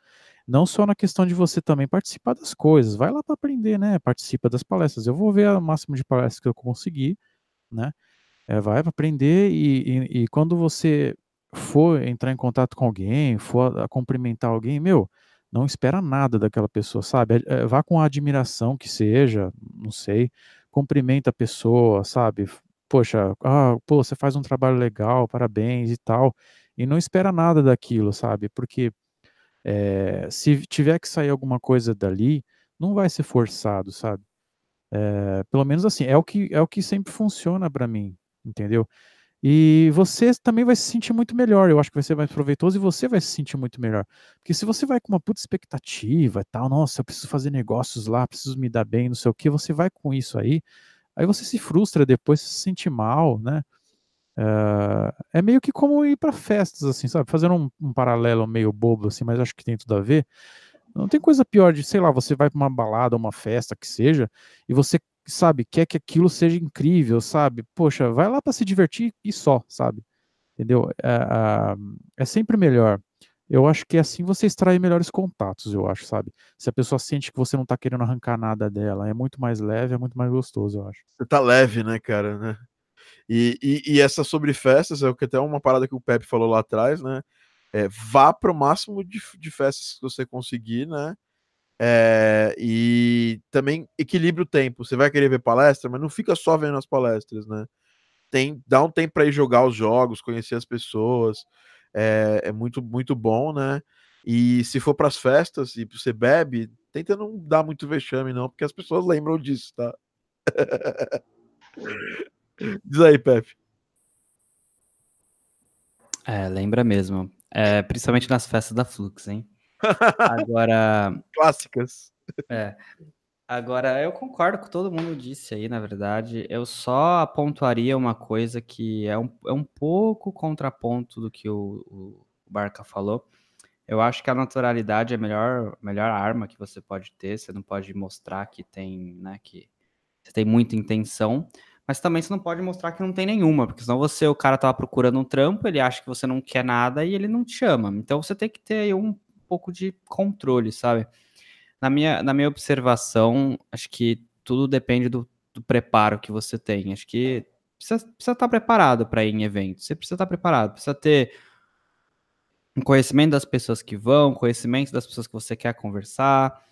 Não só na questão de você também participar das coisas, vai lá para aprender, né? Participa das palestras. Eu vou ver o máximo de palestras que eu conseguir, né? É, vai para aprender e, e, e quando você for entrar em contato com alguém, for a, a cumprimentar alguém, meu, não espera nada daquela pessoa, sabe? É, vá com a admiração que seja, não sei, cumprimenta a pessoa, sabe? Poxa, ah, pô, você faz um trabalho legal, parabéns e tal, e não espera nada daquilo, sabe? Porque é, se tiver que sair alguma coisa dali, não vai ser forçado, sabe? É, pelo menos assim, é o que é o que sempre funciona para mim, entendeu? E você também vai se sentir muito melhor. Eu acho que vai ser mais proveitoso e você vai se sentir muito melhor. Porque se você vai com uma puta expectativa e tal, nossa, eu preciso fazer negócios lá, preciso me dar bem, não sei o que, você vai com isso aí, aí você se frustra depois, se sente mal, né? Uh, é meio que como ir para festas, assim, sabe? Fazendo um, um, paralelo meio bobo, assim, mas acho que tem tudo a ver. Não tem coisa pior de, sei lá, você vai para uma balada, uma festa que seja, e você sabe, quer que aquilo seja incrível, sabe? Poxa, vai lá para se divertir e só, sabe? Entendeu? É, é, sempre melhor. Eu acho que assim você extrai melhores contatos, eu acho, sabe? Se a pessoa sente que você não tá querendo arrancar nada dela, é muito mais leve, é muito mais gostoso, eu acho. Você tá leve, né, cara, né? E, e, e essa sobre festas, é o que até uma parada que o Pepe falou lá atrás, né? É, vá pro máximo de, de festas que você conseguir, né? É, e também equilibra o tempo. Você vai querer ver palestra, mas não fica só vendo as palestras, né? Tem, dá um tempo para ir jogar os jogos, conhecer as pessoas. É, é muito, muito bom, né? E se for para as festas e você bebe, tenta não dar muito vexame, não, porque as pessoas lembram disso, tá? Diz aí, Pepe. É, lembra mesmo. É, principalmente nas festas da Flux, hein? Agora. Clássicas. É. Agora, eu concordo com todo mundo disse aí, na verdade. Eu só pontuaria uma coisa que é um, é um pouco contraponto do que o, o Barca falou. Eu acho que a naturalidade é a melhor, melhor arma que você pode ter. Você não pode mostrar que tem, né, que você tem muita intenção, mas também você não pode mostrar que não tem nenhuma, porque senão você, o cara tava procurando um trampo, ele acha que você não quer nada e ele não te chama. Então você tem que ter um, pouco de controle, sabe? Na minha, na minha observação, acho que tudo depende do, do preparo que você tem. Acho que precisa, precisa estar preparado para ir em eventos. Você precisa estar preparado, precisa ter um conhecimento das pessoas que vão, conhecimento das pessoas que você quer conversar.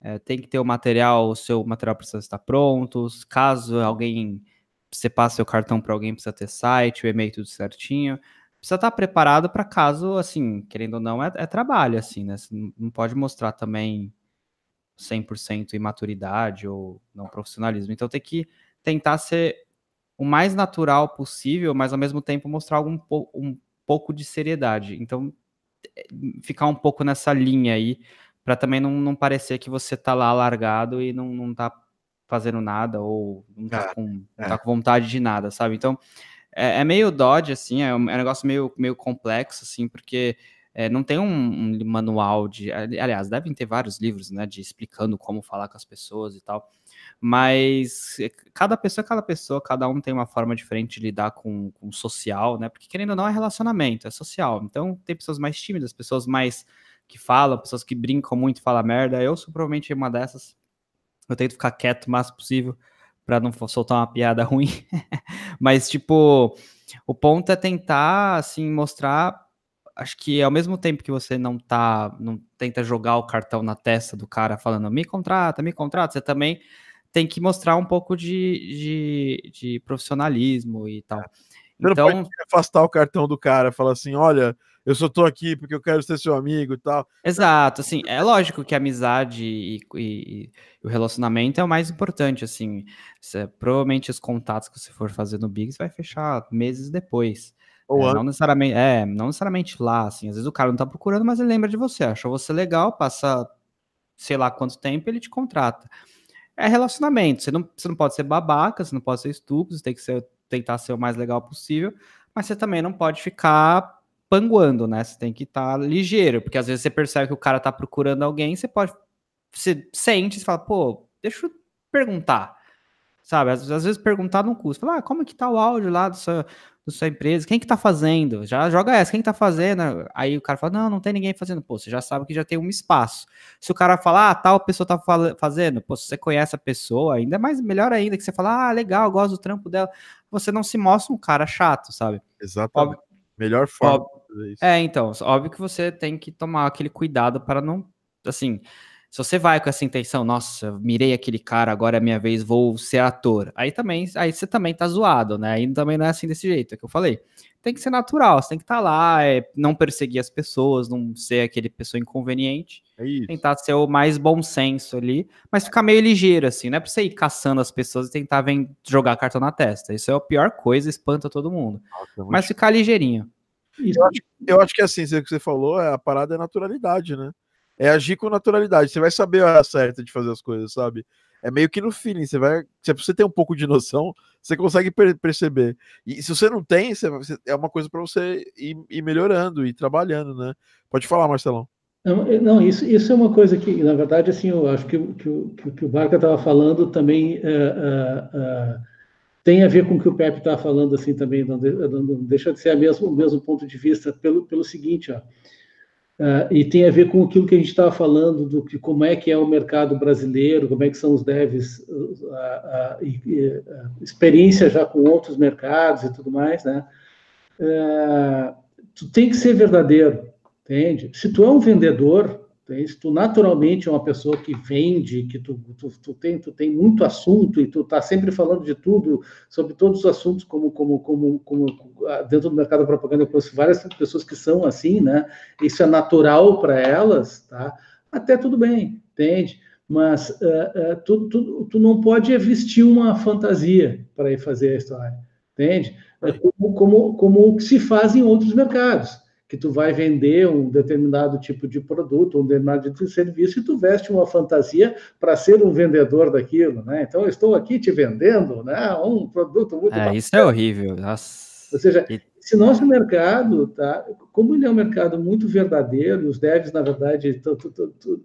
É, tem que ter o material, o seu material precisa estar pronto. Caso alguém você passe seu cartão para alguém, precisa ter site, o e-mail tudo certinho precisa estar preparado para caso, assim, querendo ou não, é, é trabalho, assim, né? Você não pode mostrar também 100% imaturidade ou não profissionalismo. Então tem que tentar ser o mais natural possível, mas ao mesmo tempo mostrar algum um pouco de seriedade. Então, é, ficar um pouco nessa linha aí, para também não, não parecer que você tá lá largado e não, não tá fazendo nada, ou não tá, é, com, não é. tá com vontade de nada, sabe? Então, é, é meio dodge, assim, é um, é um negócio meio, meio complexo, assim, porque é, não tem um, um, manual de. Aliás, devem ter vários livros, né, de explicando como falar com as pessoas e tal. Mas é, cada pessoa é cada pessoa, cada um tem uma forma diferente de lidar com, com social, né? Porque querendo ou não é relacionamento, é social. Então tem pessoas mais tímidas, pessoas mais que falam, pessoas que brincam muito e falam merda. Eu sou provavelmente uma dessas. Eu tento ficar quieto o máximo possível para não soltar uma piada ruim. Mas, tipo, o ponto é tentar, assim, mostrar acho que ao mesmo tempo que você não tá, não tenta jogar o cartão na testa do cara falando me contrata, me contrata, você também tem que mostrar um pouco de, de, de profissionalismo e tal. Você então, não pode afastar o cartão do cara, falar assim, olha, eu só tô aqui porque eu quero ser seu amigo e tal. Exato, assim, é lógico que a amizade e, e, e o relacionamento é o mais importante, assim, você, provavelmente os contatos que você for fazer no Biggs vai fechar meses depois. Ou é, não necessariamente, é, não necessariamente lá, assim, às vezes o cara não tá procurando, mas ele lembra de você, achou você legal, passa sei lá quanto tempo, ele te contrata. É relacionamento, você não, você não pode ser babaca, você não pode ser estúpido, você tem que ser, tentar ser o mais legal possível, mas você também não pode ficar panguando, né? Você tem que estar tá ligeiro, porque às vezes você percebe que o cara tá procurando alguém, você pode, você sente, você fala, pô, deixa eu perguntar, sabe? Às, às vezes perguntar não custa. Fala, ah, como é que tá o áudio lá do seu, da sua empresa, quem que tá fazendo? Já joga essa, quem que tá fazendo? Aí o cara fala, não, não tem ninguém fazendo. Pô, você já sabe que já tem um espaço. Se o cara falar, ah, tal pessoa tá fazendo, pô, você conhece a pessoa, ainda mais melhor ainda, que você fala, ah, legal, gosto do trampo dela, você não se mostra um cara chato, sabe? Exatamente. Melhor forma. Óbvio, é, então, óbvio que você tem que tomar aquele cuidado para não, assim, se você vai com essa intenção, nossa, mirei aquele cara, agora é minha vez, vou ser ator. Aí também, aí você também tá zoado, né? Aí também não é assim desse jeito, é que eu falei. Tem que ser natural, você tem que estar tá lá, é, não perseguir as pessoas, não ser aquele pessoa inconveniente. É tentar ser o mais bom senso ali, mas ficar meio ligeiro, assim, não é pra você ir caçando as pessoas e tentar vem, jogar cartão na testa. Isso é a pior coisa, espanta todo mundo. Nossa, mas ficar ligeirinho. Eu acho, eu acho que assim, o que você falou, é a parada é naturalidade, né? É agir com naturalidade. Você vai saber a hora certa de fazer as coisas, sabe? É meio que no feeling. Você vai. Se você tem um pouco de noção, você consegue per perceber. E se você não tem, você, é uma coisa para você ir, ir, melhorando e trabalhando, né? Pode falar, Marcelão. Não, não, isso, isso é uma coisa que, na verdade, assim, eu acho que, que, que, que o Barca estava falando também uh, tem a ver com o que o Pepe estava falando, assim, também, não, não, deixa de ser mesmo, o mesmo ponto de vista, pelo, pelo seguinte, ó. Uh, e tem a ver com aquilo que a gente estava falando do que como é que é o mercado brasileiro, como é que são os devs, uh, uh, experiência já com outros mercados e tudo mais, né? tu tem que ser verdadeiro, entende? Se tu é um vendedor, se tu naturalmente é uma pessoa que vende, que tu, tu, tu, tem, tu tem muito assunto e tu está sempre falando de tudo, sobre todos os assuntos, como, como, como, como dentro do mercado da propaganda, eu conheço várias pessoas que são assim, né? Isso é natural para elas, tá? Até tudo bem, entende? Mas uh, uh, tu, tu, tu não pode vestir uma fantasia para ir fazer a história, entende? É como, como, como se faz em outros mercados que tu vai vender um determinado tipo de produto, um determinado tipo de serviço, e tu veste uma fantasia para ser um vendedor daquilo, né? Então, eu estou aqui te vendendo, né? Um produto muito É, bacana. isso é horrível. Nossa. Ou seja, esse nosso mercado, tá? Como ele é um mercado muito verdadeiro, os devs, na verdade,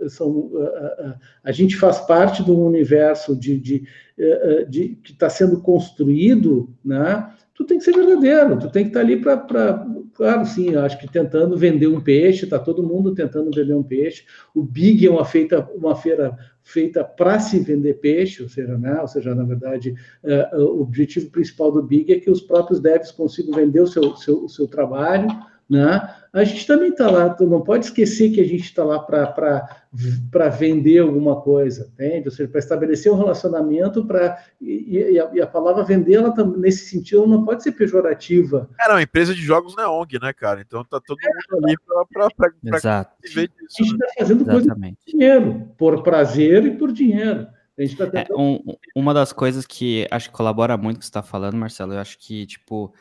são a, a, a gente faz parte de um universo de, de, de, de que está sendo construído, né? Tu tem que ser verdadeiro, tu tem que estar tá ali para. Claro, sim, acho que tentando vender um peixe, está todo mundo tentando vender um peixe. O Big é uma, feita, uma feira feita para se vender peixe, ou seja, né? ou seja, na verdade, uh, o objetivo principal do Big é que os próprios devs consigam vender o seu, seu, o seu trabalho, né? A gente também está lá, tu não pode esquecer que a gente está lá para vender alguma coisa, entende? Ou seja, para estabelecer um relacionamento, para e, e, a, e, a, palavra vender, ela tá, nesse sentido, não pode ser pejorativa. É, não, empresa de jogos não é ONG, né, cara? Então tá todo mundo ali para Exato. viver disso. A gente está né? fazendo Exatamente. coisa por dinheiro, por prazer e por dinheiro. A gente tá É, tentando... um- uma das coisas que acho que colabora muito com o que você está falando, Marcelo, eu acho que, tipo,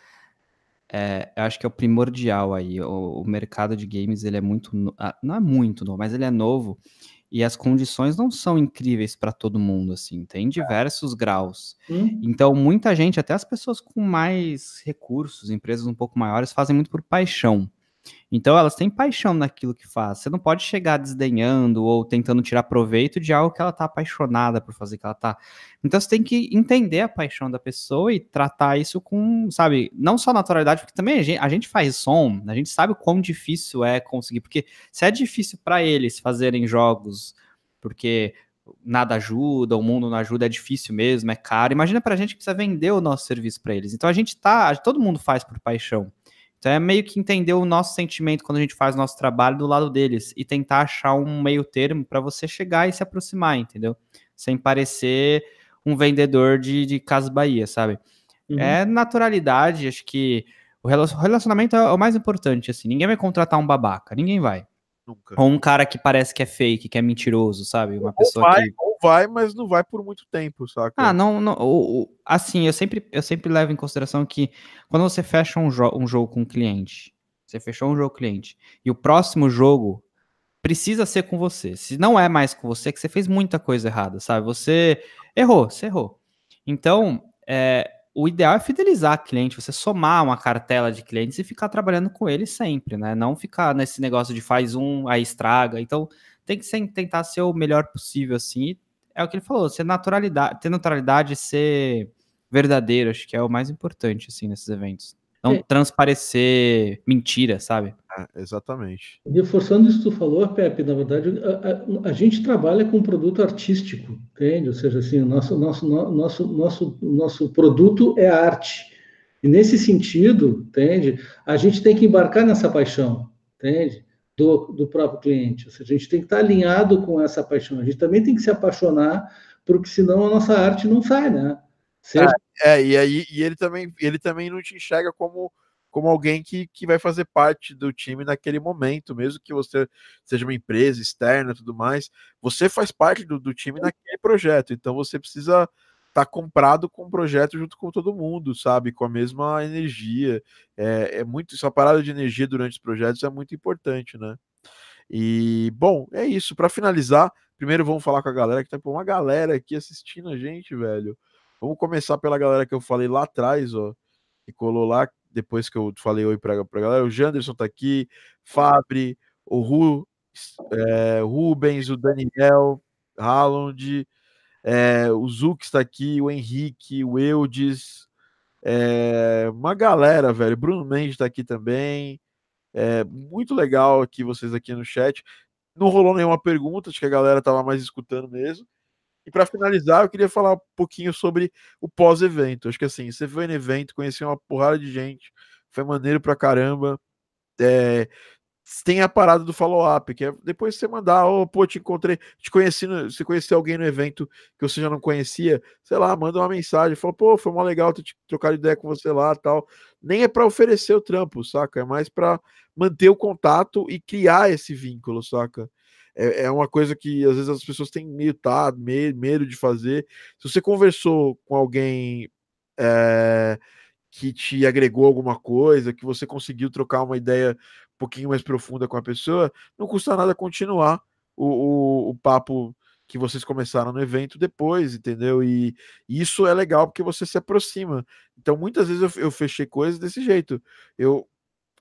é, eu acho que é o primordial aí. O, o mercado de games, ele é muito, ah, não é muito novo, mas ele é novo e as condições não são incríveis para todo mundo, assim, tem diversos graus. Hum? Então, muita gente, até as pessoas com mais recursos, empresas um pouco maiores, fazem muito por paixão. Então, elas têm paixão naquilo que faz. Você não pode chegar desdenhando ou tentando tirar proveito de algo que ela tá apaixonada por fazer, que ela tá. Então, você tem que entender a paixão da pessoa e tratar isso com, sabe, não só naturalidade, porque também a gente, a gente faz som, a gente sabe o quão difícil é conseguir, porque se é difícil para eles fazerem jogos, porque nada ajuda, o mundo não ajuda, é difícil mesmo, é caro. Imagina pra gente que precisa vender o nosso serviço para eles. Então a gente tá, todo mundo faz por paixão. Então é meio que entender o nosso sentimento quando a gente faz o nosso trabalho do lado deles e tentar achar um meio termo para você chegar e se aproximar, entendeu? Sem parecer um vendedor de, de Casa Bahia, sabe? Uhum. É naturalidade, acho que o rela- o relacionamento é o mais importante, assim. Ninguém vai contratar um babaca, ninguém vai. Nunca. Ou um cara que parece que é fake, que é mentiroso, sabe? Uma pessoa vai, que. ou vai, mas não vai por muito tempo, saca? Ah, não, não o- o- assim, eu sempre, eu sempre levo em consideração que quando você fecha um, jo- um jogo com um cliente, você fechou um jogo com o cliente, e o próximo jogo precisa ser com você. Se não é mais com você, é que você fez muita coisa errada, sabe? Você errou, você errou. Então, é, o ideal é fidelizar cliente, você somar uma cartela de clientes e ficar trabalhando com eles sempre, né? Não ficar nesse negócio de faz um, aí estraga. Então, tem que ser- tentar ser o melhor possível, assim. E É o que ele falou, ser naturalidade, ter naturalidade, ser verdadeiro, acho que é o mais importante, assim, nesses eventos. Não É. transparecer mentira, sabe? É, exatamente. Reforçando isso que tu falou, Pepe, na verdade, a, a- a gente trabalha com produto artístico, entende? Ou seja, assim, o nosso, nosso, no- nosso, nosso, nosso produto é arte. E nesse sentido, entende? A gente tem que embarcar nessa paixão, entende? Do, do próprio cliente. Ou seja, a gente tem que estar alinhado com essa paixão. A gente também tem que se apaixonar, porque senão a nossa arte não sai, né? Seja É, e aí e ele também ele também não te enxerga como como alguém que, que vai fazer parte do time naquele momento, mesmo que você seja uma empresa externa e tudo mais, você faz parte do, do time naquele projeto, então você precisa estar comprado com o projeto junto com todo mundo, sabe? Com a mesma energia. É, é muito, essa parada de energia durante os projetos é muito importante, né? E, bom, é isso. Para finalizar, primeiro vamos falar com a galera que tá pô, uma galera aqui assistindo a gente, velho. Vamos começar pela galera que eu falei lá atrás, ó, que colou lá depois que eu falei oi pra, pra galera. O Janderson tá aqui, Fabri, o Ru, é, Rubens, o Daniel, Haaland, é, o Zux está aqui, o Henrique, o Eudes, é, uma galera, velho. Bruno Mendes está aqui também. É, muito legal aqui vocês aqui no chat. Não rolou nenhuma pergunta, acho que a galera tava mais escutando mesmo. E para finalizar, eu queria falar um pouquinho sobre o pós-evento. Acho que assim, você foi no evento, conheceu uma porrada de gente, foi maneiro pra caramba. É, tem a parada do follow-up, que é depois você mandar, oh, pô, te encontrei, te conheci, você conheceu alguém no evento que você já não conhecia, sei lá, manda uma mensagem, fala, pô, foi mó legal ter trocado ideia com você lá tal. Nem é para oferecer o trampo, saca? É mais para manter o contato e criar esse vínculo, saca? É, é uma coisa que às vezes as pessoas têm meio tá, medo, medo de fazer. Se você conversou com alguém é, que te agregou alguma coisa, que você conseguiu trocar uma ideia um pouquinho mais profunda com a pessoa, não custa nada continuar o, o, o papo que vocês começaram no evento depois, entendeu? E isso é legal porque você se aproxima. Então, muitas vezes eu, eu fechei coisas desse jeito. Eu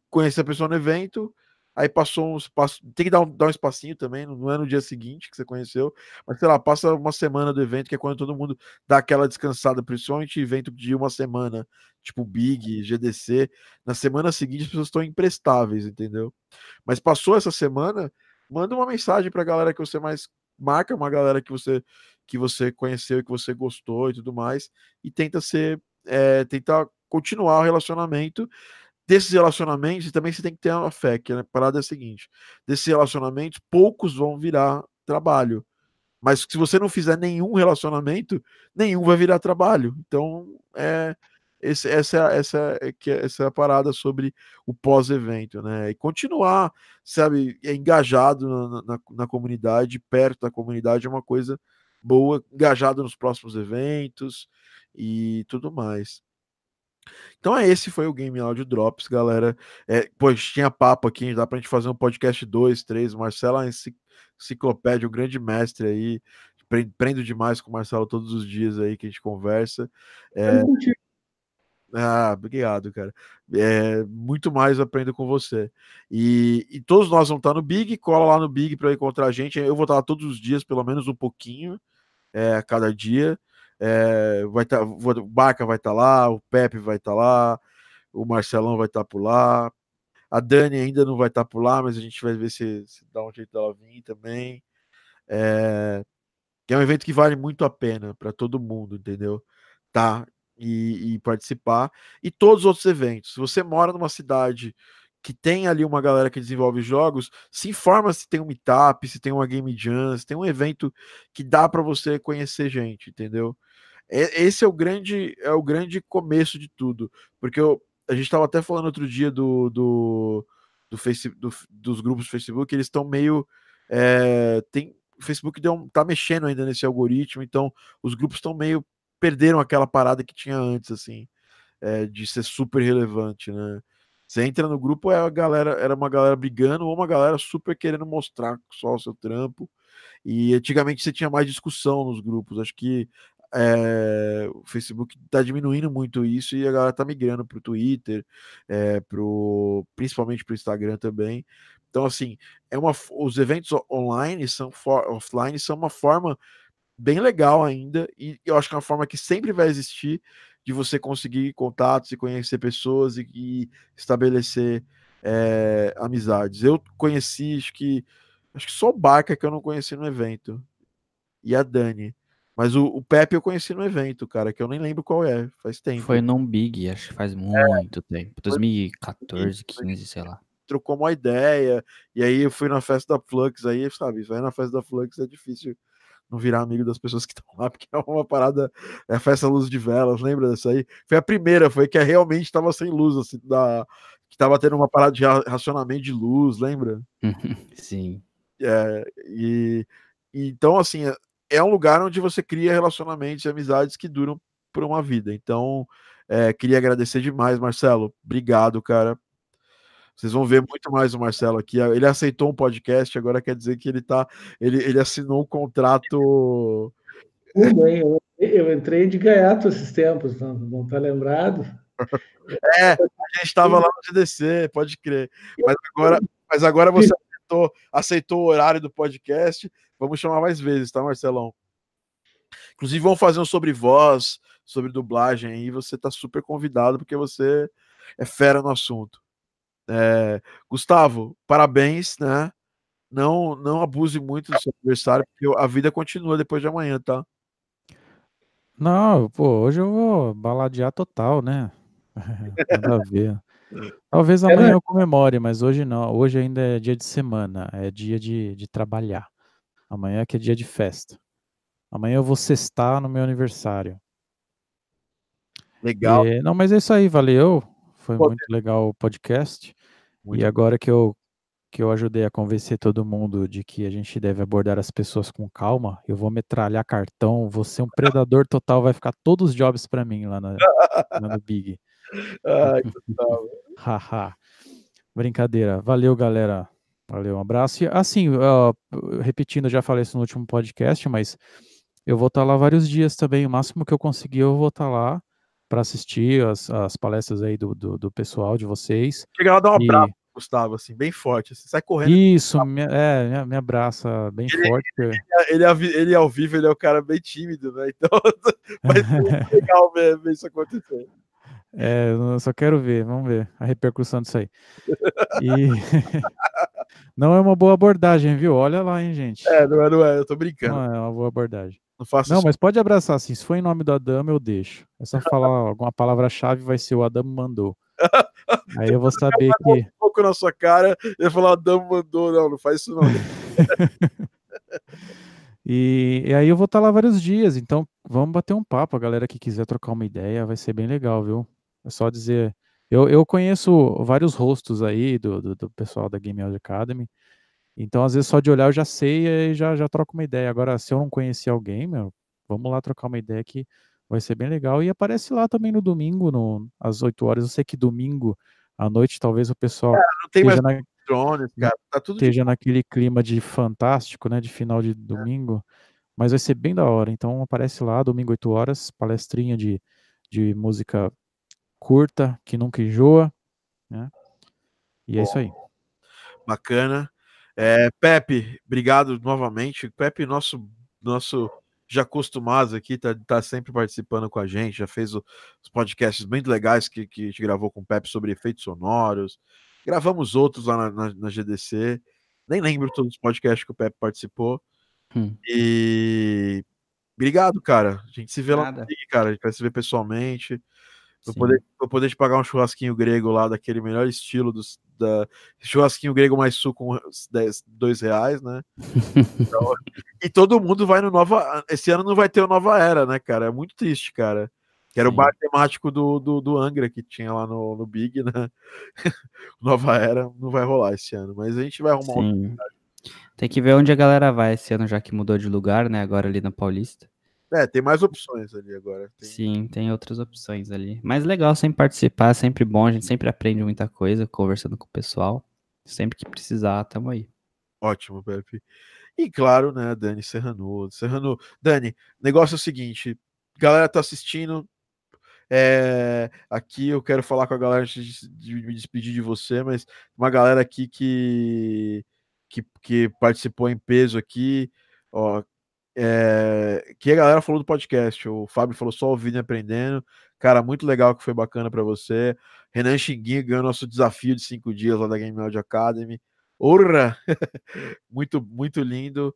conheci a pessoa no evento, aí passou uns passos. Tem que dar um, dar um espacinho também, não é no dia seguinte que você conheceu, mas sei lá, passa uma semana do evento, que é quando todo mundo dá aquela descansada, principalmente evento de uma semana, tipo Big, GDC. Na semana seguinte as pessoas estão imprestáveis, entendeu? Mas passou essa semana, manda uma mensagem para a galera que você mais marca, uma galera que você que você conheceu que você gostou e tudo mais, e tenta ser, é, tenta continuar o relacionamento desses relacionamentos, também você tem que ter uma fé, que a parada é a seguinte: desses relacionamentos, poucos vão virar trabalho. Mas se você não fizer nenhum relacionamento, nenhum vai virar trabalho. Então, é, esse, essa, essa, essa é a parada sobre o pós-evento, né? E continuar, sabe, engajado na, na, na, comunidade, perto da comunidade, é uma coisa boa, engajado nos próximos eventos e tudo mais. Então é esse foi o Game Audio Drops, galera. É, pois tinha papo aqui, dá pra gente fazer um podcast 2, 3. Marcelo é uma enciclopédia, um grande mestre aí. Prendo demais com o Marcelo todos os dias aí que a gente conversa. É... Ah, obrigado, cara. É, muito mais aprendo com você. E, e, todos nós vamos estar no Big, cola lá no Big para encontrar a gente. Eu vou estar lá todos os dias, pelo menos um pouquinho, é, a cada dia. É, vai tá, o Barca vai estar tá lá, o Pepe vai estar tá lá, o Marcelão vai estar tá por lá. A Dani ainda não vai estar tá por lá, mas a gente vai ver se, se dá um jeito dela vir também. É, é um evento que vale muito a pena para todo mundo, entendeu? Tá e, e, participar. E todos os outros eventos. Se você mora numa cidade que tem ali uma galera que desenvolve jogos, se informa se tem um meetup, se tem uma game jam, se tem um evento que dá para você conhecer gente, entendeu? Esse é o grande é o grande começo de tudo, porque eu, a gente estava até falando outro dia do, do, do, face, do dos grupos do Facebook, eles estão meio é, tem o Facebook deu, tá mexendo ainda nesse algoritmo, então os grupos estão meio perderam aquela parada que tinha antes, assim, é, de ser super relevante, né? Você entra no grupo, é a galera, era uma galera brigando ou uma galera super querendo mostrar só o seu trampo. E antigamente você tinha mais discussão nos grupos. Acho que é, o Facebook está diminuindo muito isso e a galera está migrando para o Twitter, é, pro, principalmente para o Instagram também. Então, assim, é uma, os eventos online são for, offline são uma forma bem legal ainda, e eu acho que é uma forma que sempre vai existir de você conseguir contatos e conhecer pessoas e, e estabelecer é, amizades. Eu conheci, acho que acho que só o Barca que eu não conheci no evento. E a Dani. Mas o, o, Pepe eu conheci no evento, cara, que eu nem lembro qual é, faz tempo. Foi num Big, acho que faz muito é, tempo. 2014, 15, sei lá. Trocou uma ideia, e aí eu fui na festa da Flux, aí, sabe, vai na festa da Flux é difícil não virar amigo das pessoas que estão lá, porque é uma parada, é a festa luz de velas, lembra dessa aí? Foi a primeira, foi que realmente estava sem luz, assim, da, que estava tendo uma parada de racionamento de luz, lembra? Sim. É, e, e, então, assim, é, um lugar onde você cria relacionamentos e amizades que duram por uma vida. Então, é, queria agradecer demais, Marcelo. Obrigado, cara, vocês vão ver muito mais o Marcelo aqui. Ele aceitou um podcast, agora quer dizer que ele tá. Ele, ele assinou um contrato. Eu, eu entrei de gaiato esses tempos, não, não tá lembrado? É, a gente estava lá no GDC, pode crer. Mas agora, mas agora você aceitou, aceitou o horário do podcast. Vamos chamar mais vezes, tá, Marcelão? Inclusive, vamos fazer um sobre voz, sobre dublagem aí. Você tá super convidado, porque você é fera no assunto. É, Gustavo, parabéns, né? Não, não abuse muito do seu aniversário, porque a vida continua depois de amanhã, tá? Não, pô, hoje eu vou baladear total, né? Nada a ver. Talvez amanhã eu comemore, mas hoje não. Hoje ainda é dia de semana, é dia de, de trabalhar. Amanhã que é dia de festa. Amanhã eu vou sextar no meu aniversário. Legal. E, não, mas é isso aí, valeu. Foi Pô, muito legal o podcast. Muito e agora que eu, que eu ajudei a convencer todo mundo de que a gente deve abordar as pessoas com calma, eu vou metralhar cartão, ser um predador total, vai ficar todos os jobs para mim lá, na, lá no Big. Ai, que Haha. Brincadeira. Valeu, galera. Valeu, um abraço. E, assim, uh, repetindo, já falei isso no último podcast, mas eu vou estar lá vários dias também. O máximo que eu conseguir, eu vou estar lá para assistir as, as palestras aí do, do, do, pessoal de vocês. Chega lá, dá um abraço, Gustavo, assim, bem forte. Você sai correndo. Isso, me, é, me abraça bem ele, forte. Ele, ele, ele, ele, ao vivo, ele é um cara bem tímido, né? Então, vai ser legal ver, ver isso acontecer. É, eu só quero ver, vamos ver a repercussão disso aí. E não é uma boa abordagem, viu? Olha lá, hein, gente. É, não é, não é, eu tô brincando. Não é uma boa abordagem. Não faço Não, isso. mas pode abraçar assim. Se for em nome do Adamo, eu deixo. É só falar alguma palavra-chave, vai ser o Adamo mandou. Aí eu vou saber que. Um pouco na sua cara e falar Adamo mandou. Não, não faz isso não. e, e, aí eu vou estar lá vários dias. Então vamos bater um papo. A galera que quiser trocar uma ideia vai ser bem legal, viu? É só dizer. Eu, eu conheço vários rostos aí do, do, do pessoal da Game Audio Academy. Então, às vezes, só de olhar eu já sei e já, já troco uma ideia. Agora, se eu não conhecer alguém, meu, vamos lá trocar uma ideia que vai ser bem legal. E aparece lá também no domingo, no, às 8 horas. Eu sei que domingo à noite, talvez o pessoal É, não tem mais esteja, na- drones, cara. Tá tudo esteja naquele clima de fantástico, né? De final de domingo. Mas vai ser bem da hora. Então, aparece lá, domingo, 8 horas, palestrinha de, de música curta, que nunca enjoa, né? E é isso aí. bacana. É, Pepe, obrigado novamente. Pepe, nosso, nosso já acostumado aqui, tá, tá sempre participando com a gente, já fez o- os podcasts muito legais que, que a gente gravou com o Pepe sobre efeitos sonoros. Gravamos outros lá na, na- na GDC. Nem lembro todos os podcasts que o Pepe participou. Hum. E obrigado, cara. A gente se vê lá Nada. Big, cara. A gente vai se ver pessoalmente. Vou Sim. poder, vou poder te pagar um churrasquinho grego lá, daquele melhor estilo dos, da churrasquinho grego mais suco com uns 10, dois reais, né? Então, e todo mundo vai no Nova. Esse ano não vai ter o Nova Era, né, cara? É muito triste, cara. Que era o Sim. bar temático do, do, do Angra que tinha lá no, no Big, né? Nova Era não vai rolar esse ano, mas a gente vai arrumar um. Sim. Tem que ver onde a galera vai esse ano, já que mudou de lugar, né? Agora ali na Paulista. É, tem mais opções ali agora. Tem- Sim, tem outras opções ali. Mas legal sempre participar, sempre bom, a gente sempre aprende muita coisa conversando com o pessoal. Sempre que precisar, tamo aí. Ótimo, Pepe. E claro, né, Dani Serrano. Serrano, Dani, negócio é o seguinte: galera tá assistindo. é, aqui eu quero falar com a galera antes de, de me despedir de você, mas uma galera aqui que, que, que participou em peso aqui, ó, é, que a galera falou do podcast. O Fábio falou só ouvindo e aprendendo. Cara, muito legal que foi bacana para você. Renan Xinguinha ganhou nosso desafio de cinco dias lá da Game Audio Academy. Urra! muito, muito lindo.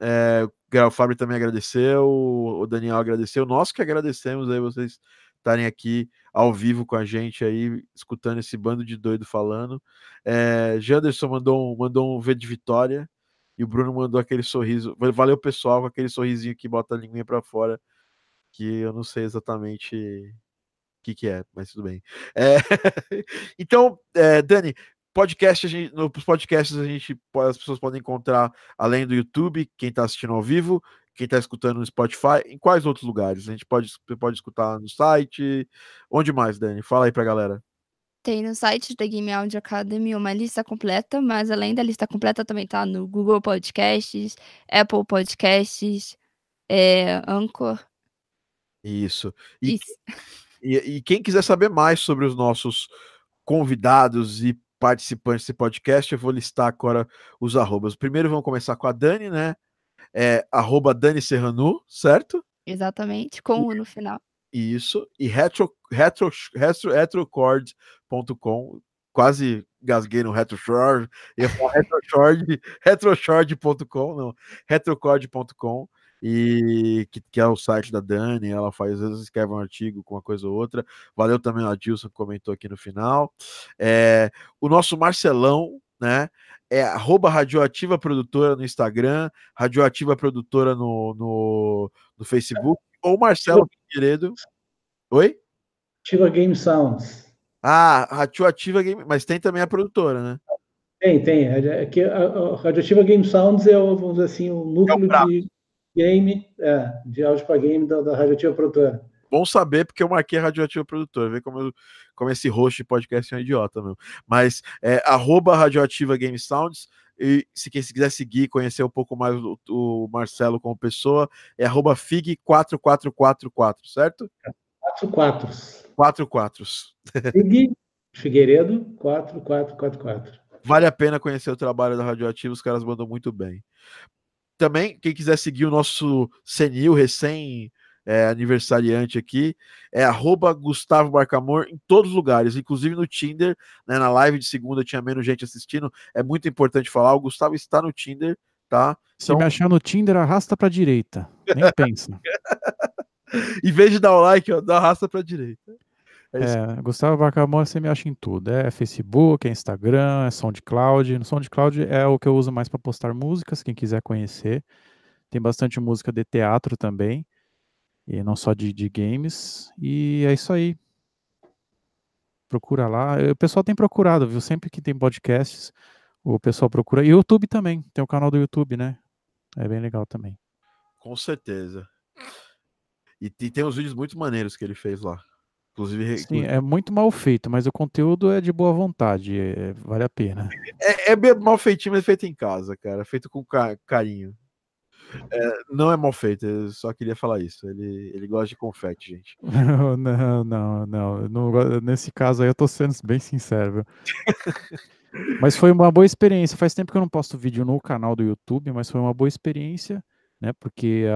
É, o Fábio também agradeceu, o Daniel agradeceu. Nós que agradecemos aí vocês estarem aqui ao vivo com a gente aí, escutando esse bando de doido falando. É, Janderson mandou um, mandou um V de vitória e o Bruno mandou aquele sorriso. Valeu, pessoal, com aquele sorrisinho que bota a linguinha para fora, que eu não sei exatamente o que, que é, mas tudo bem. É, então, é, Dani, podcast, a gente, nos podcasts a gente as pessoas podem encontrar além do YouTube, quem está assistindo ao vivo, quem está escutando no Spotify, em quais outros lugares? A gente pode, pode escutar no site. Onde mais, Dani? Fala aí pra galera. Tem no site da Game Audio Academy uma lista completa, mas além da lista completa também tá no Google Podcasts, Apple Podcasts, é, Anchor. Isso. E, Isso. e, e quem quiser saber mais sobre os nossos convidados e participantes desse podcast, eu vou listar agora os arrobas. Primeiro vamos começar com a Dani, né? É arroba Dani Serranu, certo? Exatamente, com o no final. Isso. E retro, retro, retro, retrocord.com. Quase gasguei no retroshore. Ia falar retroshore, retroshore.com, não. retrocord.com. E que, que, é o site da Dani, ela faz, às vezes escreve um artigo com uma coisa ou outra. Valeu também a Dilson que comentou aqui no final. É, o nosso Marcelão, né? É arroba Radioativa Produtora no Instagram, Radioativa Produtora no, no, no Facebook, ou Marcelo Figueiredo. Oi? Ativa Game Sounds. Ah, Radioativa Game, mas tem também a produtora, né? Tem, tem. É que a, a Radioativa Game Sounds é, o, vamos dizer assim, o núcleo é o de game, é, de áudio para game da, da Radioativa Produtora. Bom saber, porque eu marquei a Radioativa Produtora. Vê como, eu, como esse host de podcast é um idiota, meu. Mas é arroba Radioativa Game Sounds. E se quem se quiser seguir, conhecer um pouco mais o, o Marcelo como pessoa, é arroba FIG4444, certo? 44. 44. Fig Figueiredo 4444. Vale a pena conhecer o trabalho da Radioativa, os caras mandam muito bem. Também, quem quiser seguir o nosso senil recém é, aniversariante aqui, é arroba Gustavo Barcamor em todos os lugares, inclusive no Tinder, né, na live de segunda tinha menos gente assistindo, é muito importante falar, o Gustavo está no Tinder, tá? Se então... me achar no Tinder, arrasta pra direita, nem pensa. em vez de dar o like, ó, dá arrasta pra direita. É, é Gustavo Barcamor você me acha em tudo, é Facebook, é Instagram, é SoundCloud, no SoundCloud é o que eu uso mais para postar músicas, quem quiser conhecer, tem bastante música de teatro também, e não só de, de, games. E é isso aí. Procura lá. O pessoal tem procurado, viu? Sempre que tem podcasts, o pessoal procura. E o YouTube também, tem o canal do YouTube, né? É bem legal também. Com certeza. E, e tem uns vídeos muito maneiros que ele fez lá. Inclusive, Sim, é muito mal feito, mas o conteúdo é de boa vontade, é, vale a pena. É, é mal feitinho, mas feito em casa, cara. Feito com ca- carinho. É, não é mal feito, eu só queria falar isso. Ele, ele gosta de confete, gente. Não, não, não, não, Nesse caso aí eu tô sendo bem sincero. viu? Mas foi uma boa experiência. Faz tempo que eu não posto vídeo no canal do YouTube, mas foi uma boa experiência, né? Porque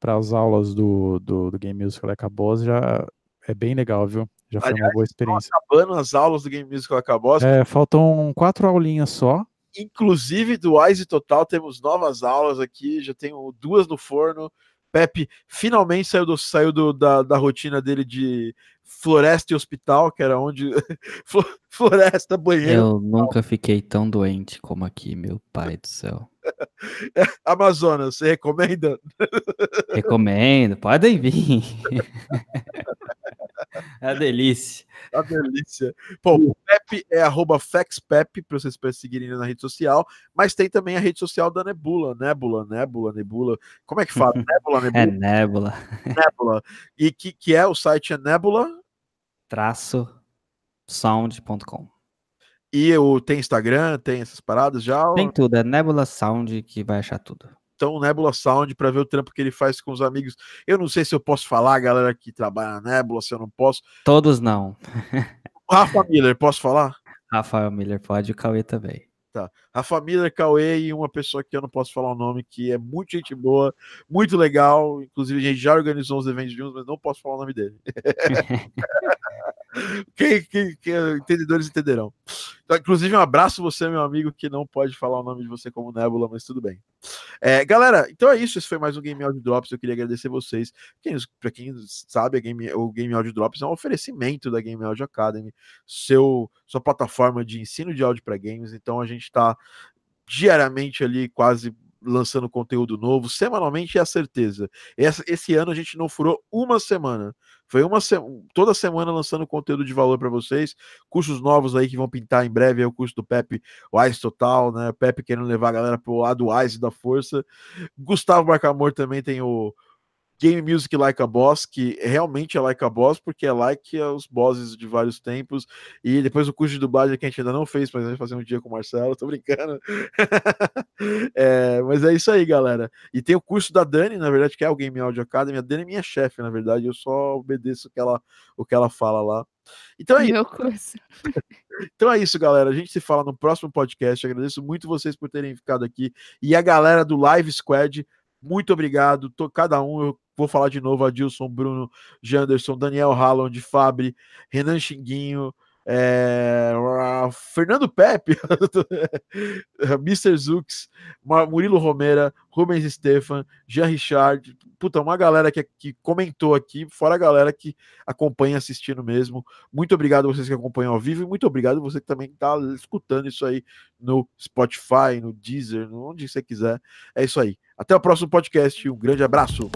para as aulas do, do, do Game Music Like a Boss já é bem legal, viu? Já foi uma Aliás, boa experiência. acabando as aulas do Game Music acabou. É, faltam quatro aulinhas só. Inclusive do Wise Total, temos novas aulas aqui. Já tenho duas no forno. Pepe finalmente saiu, do, saiu do, da, da rotina dele de floresta e hospital, que era onde. Flo- floresta, banheiro. Eu nunca fiquei tão doente como aqui, meu pai do céu. Amazonas, você recomenda? Recomendo, podem vir. É uma delícia. A delícia. Bom, o Pepe é arroba FexPep, para vocês perseguirem na rede social, mas tem também a rede social da Nebula, Nebula, Nebula, Nebula. Como é que fala? Nebula, É Nebula. Nebula. E que, que é o site é Nebula. Traço sound.com. E o, tem Instagram, tem essas paradas já. Tem tudo, é Nebula Sound que vai achar tudo. Então, Nebula Sound para ver o trampo que ele faz com os amigos. Eu não sei se eu posso falar, galera que trabalha na Nebula, se eu não posso. Todos não. Rafa Miller, posso falar? Rafael Miller pode, o Cauê também. Rafa Miller, Cauê e uma pessoa que eu não posso falar o nome, que é muito gente boa, muito legal. Inclusive, a gente já organizou uns eventos juntos, mas não posso falar o nome dele. quem, quem, quem entendedores entenderão. Então, inclusive, um abraço você, meu amigo, que não pode falar o nome de você como Nebula, mas tudo bem. É, galera, então é isso. Esse foi mais um Game Audio Drops. Eu queria agradecer vocês. Quem, para quem sabe, Game, o Game Audio Drops é um oferecimento da Game Audio Academy, seu, sua plataforma de ensino de áudio para games. Então a gente está diariamente ali, quase lançando conteúdo novo, semanalmente é a certeza. Esse ano a gente não furou uma semana. Foi uma se... toda semana lançando conteúdo de valor para vocês. Cursos novos aí que vão pintar em breve. É o curso do Pepe Wise Total, né? Pepe querendo levar a galera pro lado Wise da força. Gustavo Marcamor também tem o Game Music Like a Boss, que realmente é like a boss, porque é like os bosses de vários tempos. E depois o curso de dublagem que a gente ainda não fez, mas a gente fazer um dia com o Marcelo, tô brincando. é, mas é isso aí, galera. E tem o curso da Dani, na verdade, que é o Game Audio Academy. A Dani é minha chefe, na verdade, eu só obedeço o que ela, o que ela fala lá. Então é isso. Meu curso. Então é isso, galera. A gente se fala no próximo podcast. Agradeço muito vocês por terem ficado aqui. E a galera do Live Squad, muito obrigado. Tô, cada um, eu vou falar de novo: Adilson, Bruno, Janderson, Daniel Halland, Fabri, Renan Xinguinho, é, Fernando Pepe, Mr. Zux, Murilo Romera, Rubens Stefan, Jean Richard, puta, uma galera que, que comentou aqui, fora a galera que acompanha assistindo mesmo. Muito obrigado a vocês que acompanham ao vivo e muito obrigado a você que também está escutando isso aí no Spotify, no Deezer, onde você quiser. É isso aí. Até o próximo podcast. Um grande abraço.